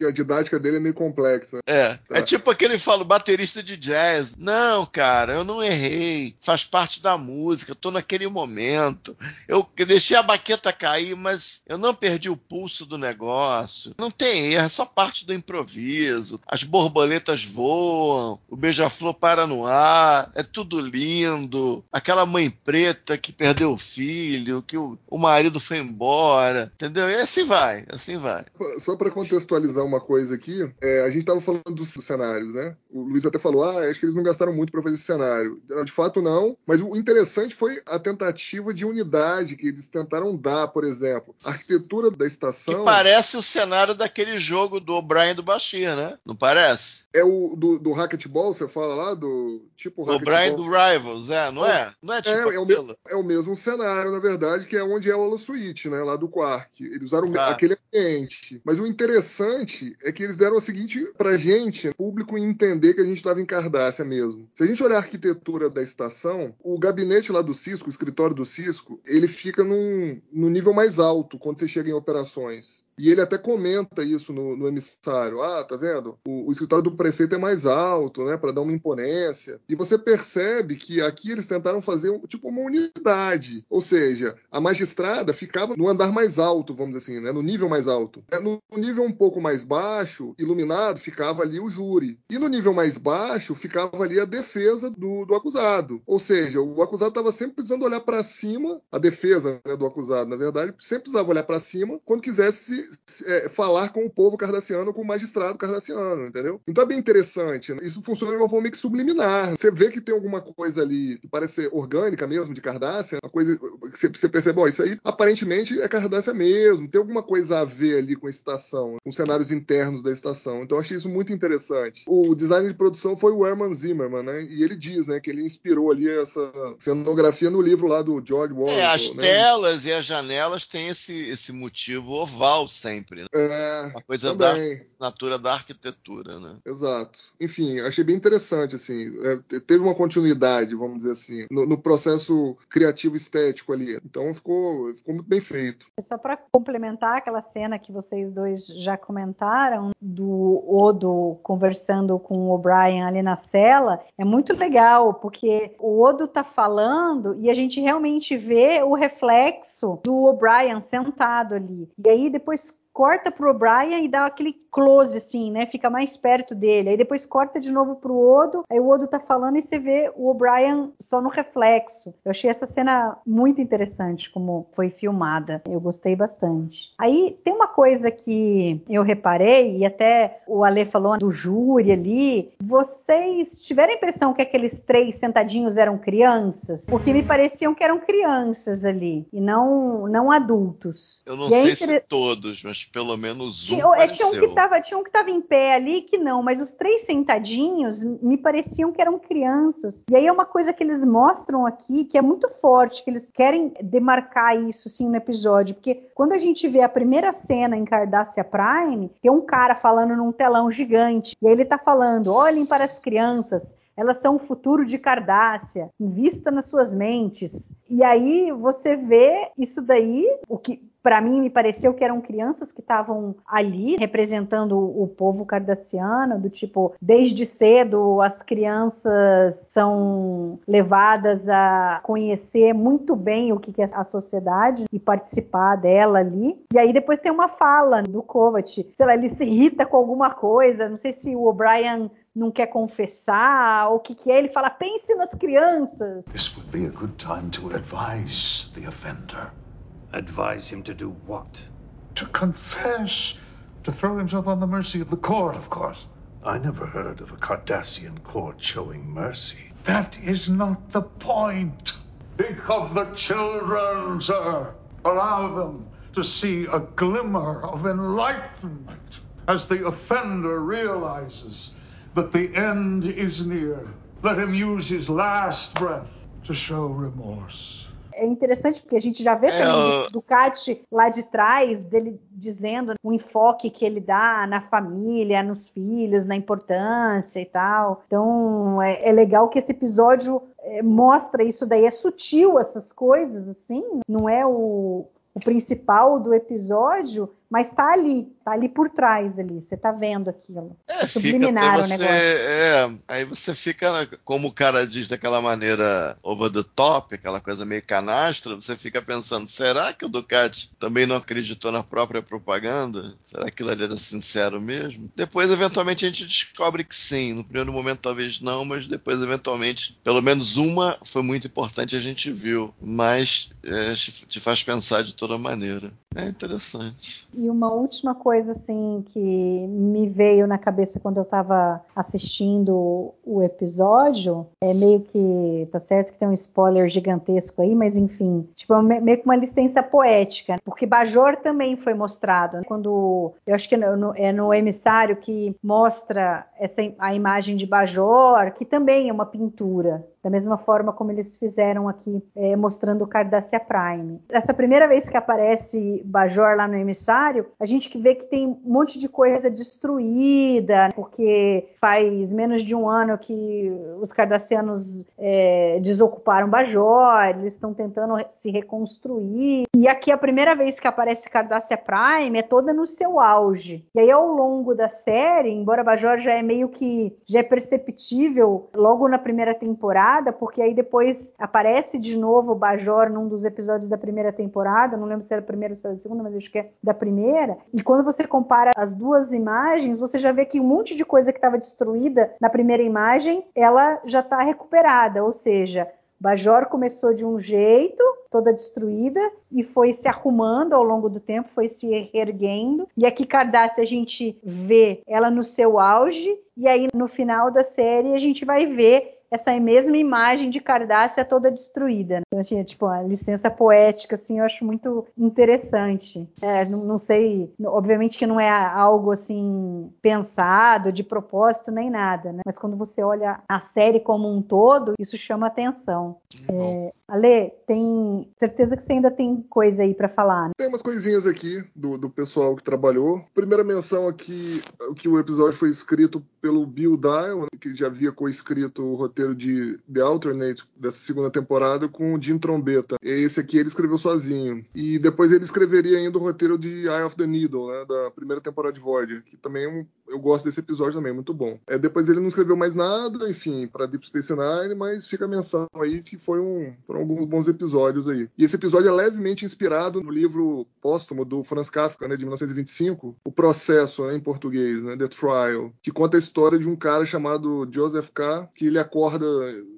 que a didática dele é meio complexa. É. Tá. É tipo aquele fala, baterista de jazz. Não, cara, eu não errei. Faz parte da música, eu tô naquele momento. Eu deixei a baqueta cair, mas eu não perdi o pulso do negócio. Não tem erro, é só parte do improviso. As borboletas voam, o beija-flor para no ar, é tudo lindo. Aquela mãe preta que perdeu o filho, que o, o marido foi embora, entendeu? E assim vai, assim vai. Só para contextualizar uma coisa aqui, é, a gente estava falando dos cenários, né? O Luiz até falou, ah, acho que eles não gastaram muito para fazer esse cenário. De fato, não. Mas o interessante foi a tentativa de unidade que eles tentaram dar, por exemplo. A arquitetura da estação. Que parece o cenário daquele jogo do O'Brien do Bashir, né? Não parece? É o do, do Racquetball, você fala lá? Do tipo O O'Brien do Rivals, é, não é? Não é tipo é, é, o mesmo, é o mesmo cenário, na verdade, que é onde é o Suite, né? Lá do Quark. Eles usaram ah. aquele ambiente. Mas o interessante é que eles deram o seguinte pra gente, público, entender que a gente estava em Cardácia mesmo. Se a gente olhar a arquitetura da estação, o gabinete lá do Cisco, o escritório do Cisco, ele fica num, no nível mais alto quando você chega em operações. E ele até comenta isso no, no emissário. Ah, tá vendo? O, o, escritório do prefeito é mais alto, né? Para dar uma imponência. E você percebe que aqui eles tentaram fazer tipo uma unidade. Ou seja, a magistrada ficava no andar mais alto, vamos dizer assim, né? No nível mais alto. É, no nível um pouco mais baixo, iluminado, ficava ali o júri. E no nível mais baixo, ficava ali a defesa do, do acusado. Ou seja, o acusado estava sempre precisando olhar para cima, a defesa né, do acusado, na verdade, sempre precisava olhar para cima quando quisesse é, falar com o povo cardassiano, com o magistrado cardassiano, entendeu? Então é bem interessante. Né? Isso funciona de uma forma meio que subliminar. Você vê que tem alguma coisa ali que parece ser orgânica mesmo, de Cardassia, uma coisa que você percebe, ó, isso aí aparentemente é Cardassia mesmo, tem alguma coisa a ver ali com a estação, com os cenários internos da estação. Então eu achei isso muito interessante. O design de produção foi o Herman Zimmerman, né? E ele diz, né, que ele inspirou ali essa cenografia no livro lá do George Orwell. É, as né? telas e as janelas têm esse, esse motivo oval sempre. Né? É, a coisa também. da assinatura da arquitetura, né? Exato. Enfim, achei bem interessante, assim. É, teve uma continuidade, vamos dizer assim, no, no, processo criativo estético ali. Então ficou, ficou muito bem feito. Só para complementar aquela cena que vocês dois já comentaram, do Odo conversando com o O'Brien ali na cela, é muito legal, porque o Odo tá falando e a gente realmente vê o reflexo do O'Brien sentado ali. E aí depois corta pro O'Brien e dá aquele close, assim, né? Fica mais perto dele. Aí depois corta de novo pro Odo, aí o Odo tá falando e você vê o O'Brien só no reflexo. Eu achei essa cena muito interessante, como foi filmada. Eu gostei bastante. Aí tem uma coisa que eu reparei, e até o Ale falou do júri ali. Vocês tiveram a impressão que aqueles três sentadinhos eram crianças? Porque me pareciam que eram crianças ali, e não, não adultos. Eu não e sei se todos, mas pelo menos um tinha, tinha um que tava, tinha um que tava em pé ali que não, mas os três sentadinhos me pareciam que eram crianças. E aí é uma coisa que eles mostram aqui que é muito forte, que eles querem demarcar isso sim no episódio, porque quando a gente vê a primeira cena em Cardassia Prime, tem um cara falando num telão gigante, e aí ele tá falando: "Olhem para as crianças, elas são o futuro de Cardassia, invista nas suas mentes. E aí você vê isso daí, o que para mim me pareceu que eram crianças que estavam ali representando o, povo cardassiano, do tipo, desde cedo as crianças são levadas a conhecer muito bem o que é a sociedade e participar dela ali. E aí depois tem uma fala do Kovac, sei lá, ele se irrita com alguma coisa, não sei se o O'Brien não quer confessar, o que, que é, ele fala, pense nas crianças. This would be a good time to advise the offender. Advise him to do what? To confess. To throw himself on the mercy of the court, of course. I never heard of a Cardassian court showing mercy. That is not the point. Think of the children, sir. Allow them to see a glimmer of enlightenment as the offender realizes that the end is near. Let him use his last breath to show remorse. É interessante porque a gente já vê é, também do Cat lá de trás, dele dizendo o enfoque que ele dá na família, nos filhos, na importância e tal. Então é, é legal que esse episódio é, mostra isso daí. É sutil essas coisas, assim, não é o, o principal do episódio, mas tá ali, tá ali por trás ali, você tá vendo aquilo. É, Subliminar fica até você, é, aí você fica, como o cara diz daquela maneira over the top, aquela coisa meio canastra, você fica pensando, será que o Ducati também não acreditou na própria propaganda? Será que aquilo ali era sincero mesmo? Depois, eventualmente, a gente descobre que sim. No primeiro momento, talvez não, mas depois, eventualmente, pelo menos uma foi muito importante, a gente viu. Mas é, te faz pensar de toda maneira. É interessante. E uma última coisa, assim, que me veio na cabeça quando eu estava assistindo o episódio, é meio que, tá certo que tem um spoiler gigantesco aí, mas enfim, tipo, é meio que uma licença poética, porque Bajor também foi mostrado, né? quando, eu acho que é no, é no emissário que mostra essa, a imagem de Bajor, que também é uma pintura, da mesma forma como eles fizeram aqui, é, mostrando o Cardassia Prime. Essa primeira vez que aparece Bajor lá no emissário, a gente que vê que tem um monte de coisa destruída, porque faz menos de um ano que os cardassianos é, desocuparam Bajor, eles estão tentando se reconstruir. E aqui a primeira vez que aparece Cardassia Prime é toda no seu auge. E aí ao longo da série, embora Bajor já é meio que já é perceptível logo na primeira temporada, porque aí depois aparece de novo Bajor num dos episódios da primeira temporada, não lembro se era a primeira ou se era a segunda, mas acho que é da primeira. E quando você compara as duas imagens, você já vê que um monte de coisa que estava destruída na primeira imagem, ela já está recuperada, ou seja, Bajor começou de um jeito, toda destruída, e foi se arrumando ao longo do tempo, foi se erguendo. E aqui Cardácia a gente vê ela no seu auge, e aí no final da série a gente vai ver essa mesma imagem de Cardassia toda destruída. Né? Então, assim, tipo, a licença poética, assim, eu acho muito interessante. É, não, não, sei, obviamente que não é algo, assim, pensado, de propósito, nem nada, né? Mas quando você olha a série como um todo, isso chama atenção. É, Ale, tem certeza que você ainda tem coisa aí para falar, né? Tem umas coisinhas aqui do, do pessoal que trabalhou. Primeira menção aqui, que o episódio foi escrito pelo Bill Dial, que já havia co-escrito o roteiro roteiro de The Alternate, dessa segunda temporada, com o Jim Trombetta. Esse aqui ele escreveu sozinho. E depois ele escreveria ainda o roteiro de Eye of the Needle, né, da primeira temporada de Void, que também é um, eu gosto desse episódio também, muito bom. É, depois ele não escreveu mais nada, enfim, para Deep Space Nine, mas fica a menção aí que foi um, foram alguns bons episódios aí. E esse episódio é levemente inspirado no livro póstumo do Franz Kafka, né, de 1925, O Processo, né, em português, né, The Trial, que conta a história de um cara chamado Joseph K, que ele acorda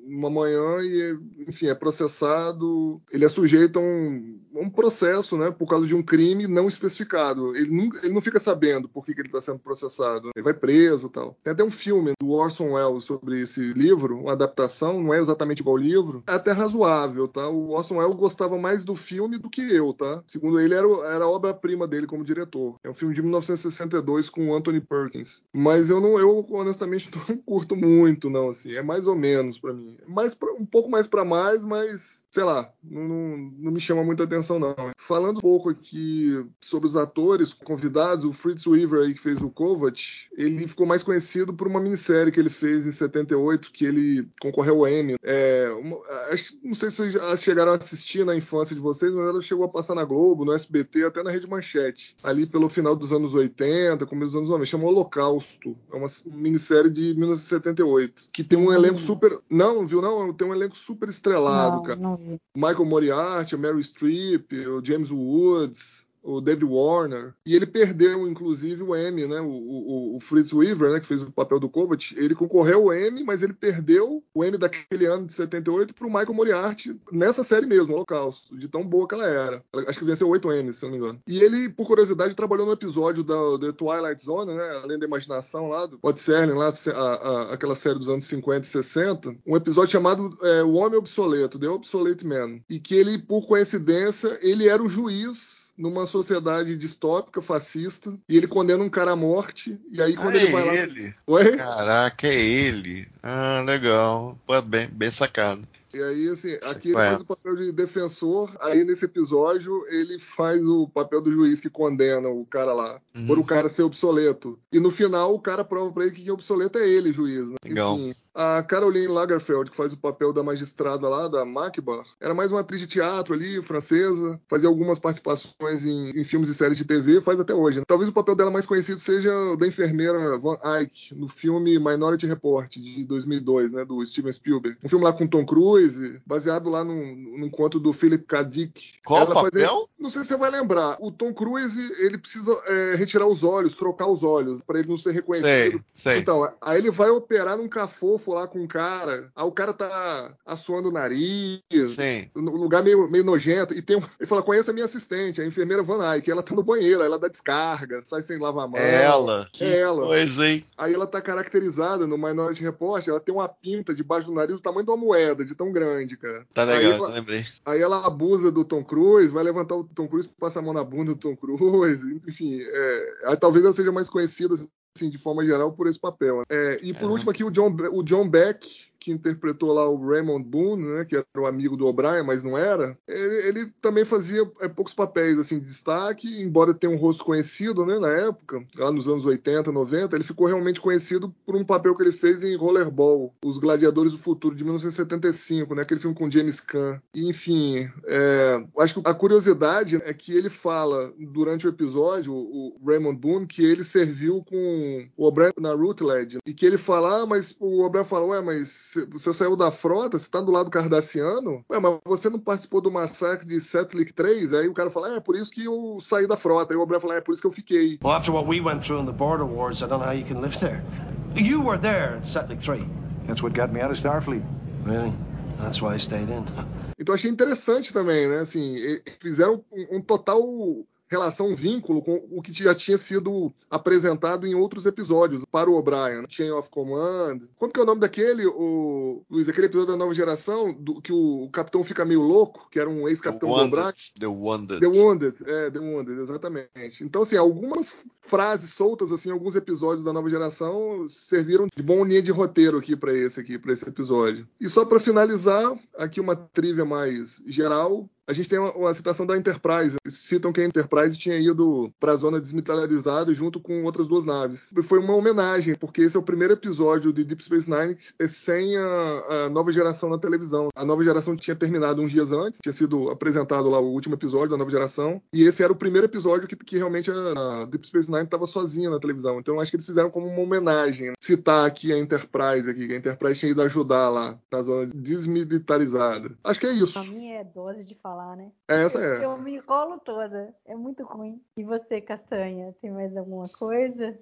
uma manhã e, enfim, é processado, ele é sujeito a um, um processo, né, por causa de um crime não especificado. Ele não, ele não fica sabendo por que, que ele está sendo processado. Ele vai preso tal. Tem até um filme do Orson Welles sobre esse livro, uma adaptação, não é exatamente igual ao livro, é até razoável, tá? O Orson Welles gostava mais do filme do que eu, tá? Segundo ele, era, era a obra-prima dele como diretor. É um filme de 1962 com Anthony Perkins. Mas eu não, eu honestamente não curto muito, não, assim. É mais ou menos para mim. Mais pra, um pouco mais para mais, mas sei lá, não, não, não, me chama muita atenção não. Falando um pouco aqui sobre os atores convidados, o Fritz Weaver aí que fez o Kovac, ele ficou mais conhecido por uma minissérie que ele fez em 78, que ele concorreu ao Emmy. É, uma, acho, não sei se vocês chegaram a assistir na infância de vocês, mas ela chegou a passar na Globo, no SBT, até na Rede Manchete, ali pelo final dos anos 80, começo dos anos 90, chama Holocausto. É uma minissérie de 1978, que tem um elenco super... Não, viu não? Tem um elenco super estrelado, não, cara. Não Michael Moriarty, o Mary Streep, o James Woods, o David Warner, e ele perdeu, inclusive, o Emmy, né? O, o, o Fritz Weaver, né, que fez o papel do Kovac, ele concorreu ao Emmy, mas ele perdeu o Emmy daquele ano de 78 para o Michael Moriarty nessa série mesmo, Holocausto, de tão boa que ela era. Acho que venceu oito Emmys, se não me engano. E ele, por curiosidade, trabalhou no episódio da The Twilight Zone, né? Além da imaginação lá, do Pod Serling, lá, a, a, aquela série dos anos 50 e 60, um episódio chamado é, O Homem Obsoleto, The Obsolete Man, e que ele, por coincidência, ele era o juiz numa sociedade distópica, fascista, e ele condena um cara à morte, e aí quando ah, ele é vai lá. ele? Oi? Caraca, é ele. Ah, legal. Pô, bem, bem sacado. E aí, assim, aqui ele faz o papel de defensor, aí nesse episódio ele faz o papel do juiz que condena o cara lá, uhum. por o cara ser obsoleto. E no final o cara prova pra ele que quem é obsoleto é ele, juiz. Né? Legal. Enfim, a Caroline Lagerfeld, que faz o papel da magistrada lá, da Macbar, era mais uma atriz de teatro ali, francesa, fazia algumas participações em, em filmes e séries de TV, faz até hoje. Né? Talvez o papel dela mais conhecido seja o da enfermeira Van Eyck, no filme Minority Report, de 2002, né, do Steven Spielberg. Um filme lá com Tom Cruise, baseado lá num, num conto do Philip K. Dick. Qual o papel? Não sei se você vai lembrar. O Tom Cruise, ele precisa é, retirar os olhos, trocar os olhos, para ele não ser reconhecido. Sei, sei. Então, aí ele vai operar num cafofo lá com um cara, aí o cara tá assoando o nariz, Sim. num lugar meio, meio nojento, e tem um, ele fala, conheça a minha assistente, a enfermeira Van Eyck, ela tá no banheiro, ela dá descarga, sai sem lavar a mão. É ela. É ela. Coisa, hein? Aí ela tá caracterizada no Minority Report, ela tem uma pinta debaixo do nariz do tamanho de uma moeda, de tão grande, cara. Tá legal, aí ela, lembrei. Aí ela abusa do Tom Cruise, vai levantar o Tom Cruise, passa a mão na bunda do Tom Cruise, enfim, é, aí talvez ela seja mais conhecida assim, de forma geral por esse papel. É, e por é. último aqui o John, o John Beck, que interpretou lá o Raymond Boone, né, que era o amigo do O'Brien, mas não era, ele, ele também fazia é, poucos papéis assim de destaque, embora tenha um rosto conhecido, né, na época, lá nos anos 80, 90, ele ficou realmente conhecido por um papel que ele fez em Rollerball, Os Gladiadores do Futuro de 1975, né, aquele filme com James Caan. E, enfim, é, acho que a curiosidade é que ele fala durante o episódio, o Raymond Boone, que ele serviu com o O'Brien na Rutledge e que ele fala, ah, mas o O'Brien fala, ué, mas você saiu da frota, você tá do lado cardassiano, ué, mas você não participou do massacre de Setlik 3? Aí o cara fala, é, é por isso que eu saí da frota. Aí o O'Brien fala, é, é por isso que eu fiquei. Well, after what we went through in the border wars, I don't know how you can live there. You were there at Setlik 3. That's what got me out of Starfleet. Really? That's why I stayed in. Então achei interessante também, né? Assim, fizeram um, um total relação, vínculo com o que já tinha sido apresentado em outros episódios para o O'Brien. Né? Chain of Command. Como que é o nome daquele, o, Luiz? Aquele episódio da nova geração, do, que o, o, capitão fica meio louco, que era um ex-capitão do O'Brien. The Wounded. The Wounded, é, The Wounded, exatamente. Então, assim, algumas frases soltas, assim, alguns episódios da nova geração serviram de bom linha de roteiro aqui para esse aqui, para esse episódio. E só para finalizar, aqui uma trivia mais geral. A gente tem uma, uma, citação da Enterprise. Citam que a Enterprise tinha ido para a zona desmilitarizada junto com outras duas naves. Foi uma homenagem, porque esse é o primeiro episódio de Deep Space Nine sem a, a, nova geração na televisão. A nova geração tinha terminado uns dias antes, tinha sido apresentado lá o último episódio da nova geração, e esse era o primeiro episódio que, que realmente a, a Deep Space Nine estava sozinha na televisão. Então acho que eles fizeram como uma homenagem. Né? Citar aqui a Enterprise, aqui, que a Enterprise tinha ido ajudar lá na zona desmilitarizada. Acho que é isso. A minha é dose de falar, né? Essa é. Eu me enrolo toda. É muito ruim. E você, Castanha, tem mais alguma coisa?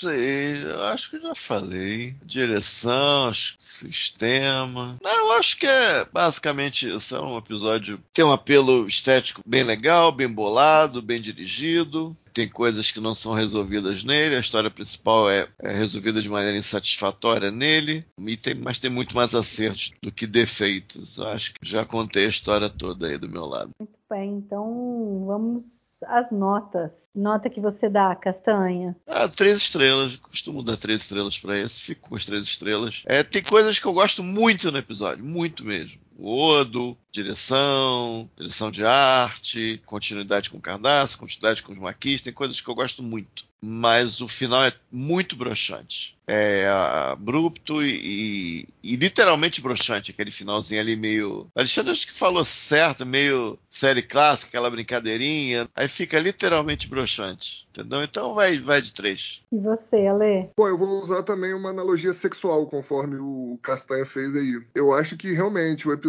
Sei, acho que já falei. Direção, sistema. Não, eu acho que é basicamente isso. É um episódio tem um apelo estético bem legal, bem bolado, bem dirigido. Tem coisas que não são resolvidas nele. A história principal é, é resolvida de maneira insatisfatória nele. Tem, mas tem muito mais acertos do que defeitos. Eu acho que já contei a história toda aí do meu lado. Muito então vamos às notas. Nota que você dá, Castanha? Ah, três estrelas. Costumo dar três estrelas para esse. Fico com as três estrelas. É, tem coisas que eu gosto muito no episódio, muito mesmo. O Odo, direção, direção de arte, continuidade com o Cardaço, continuidade com os Maquis, tem coisas que eu gosto muito. Mas o final é muito broxante é, abrupto e, e, e, literalmente broxante, aquele finalzinho ali meio. Alexandre acho que falou certo, meio série clássica, aquela brincadeirinha. Aí fica literalmente broxante. Entendeu? Então vai, vai de três. E você, Ale? Bom, eu vou usar também uma analogia sexual, conforme o Castanha fez aí. Eu acho que realmente o episódio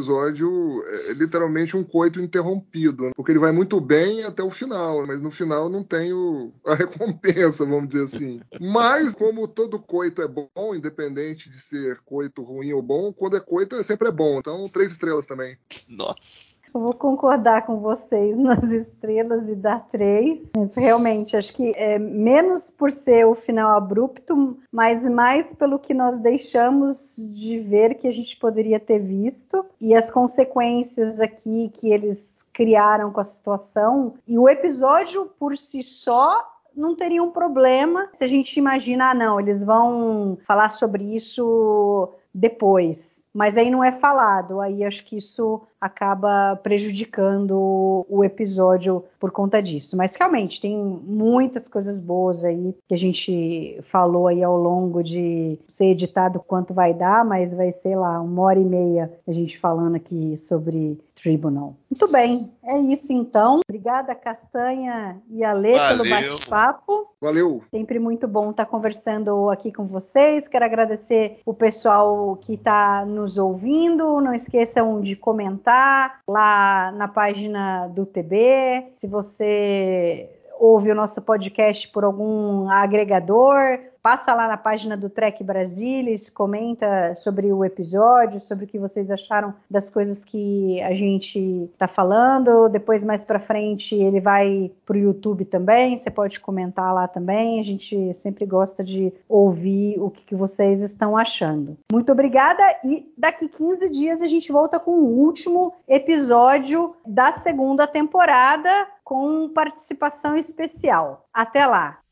é literalmente um coito interrompido, né? porque ele vai muito bem até o final, mas no final não tem o, a recompensa, vamos dizer assim. Mas, como todo coito coito é bom, independente de ser coito ruim ou bom. Quando é coito, é sempre é bom. Então, três estrelas também. Nossa. Eu vou concordar com vocês nas estrelas e dar três. realmente, acho que é menos por ser o final abrupto, mas mais pelo que nós deixamos de ver que a gente poderia ter visto e as consequências aqui que eles criaram com a situação. E o episódio por si só não teria um problema se a gente imaginar, ah, não, eles vão falar sobre isso depois. Mas aí não é falado. Aí acho que isso acaba prejudicando o episódio por conta disso. Mas realmente tem muitas coisas boas aí que a gente falou aí ao longo de ser editado quanto vai dar, mas vai ser lá uma hora e meia a gente falando aqui sobre Tribunal. Muito bem, é isso então. Obrigada, Castanha e Ale, Valeu. pelo bate-papo. Valeu. Sempre muito bom estar conversando aqui com vocês. Quero agradecer o pessoal que está nos ouvindo. Não esqueçam de comentar lá na página do TB. Se você ouve o nosso podcast por algum agregador, passa lá na página do Trek Brasilis, comenta sobre o episódio, sobre o que vocês acharam das coisas que a gente está falando. Depois, mais para frente, ele vai para o YouTube também, você pode comentar lá também. A gente sempre gosta de ouvir o que, que vocês estão achando. Muito obrigada e daqui 15 dias a gente volta com o último episódio da segunda temporada com participação especial. Até lá!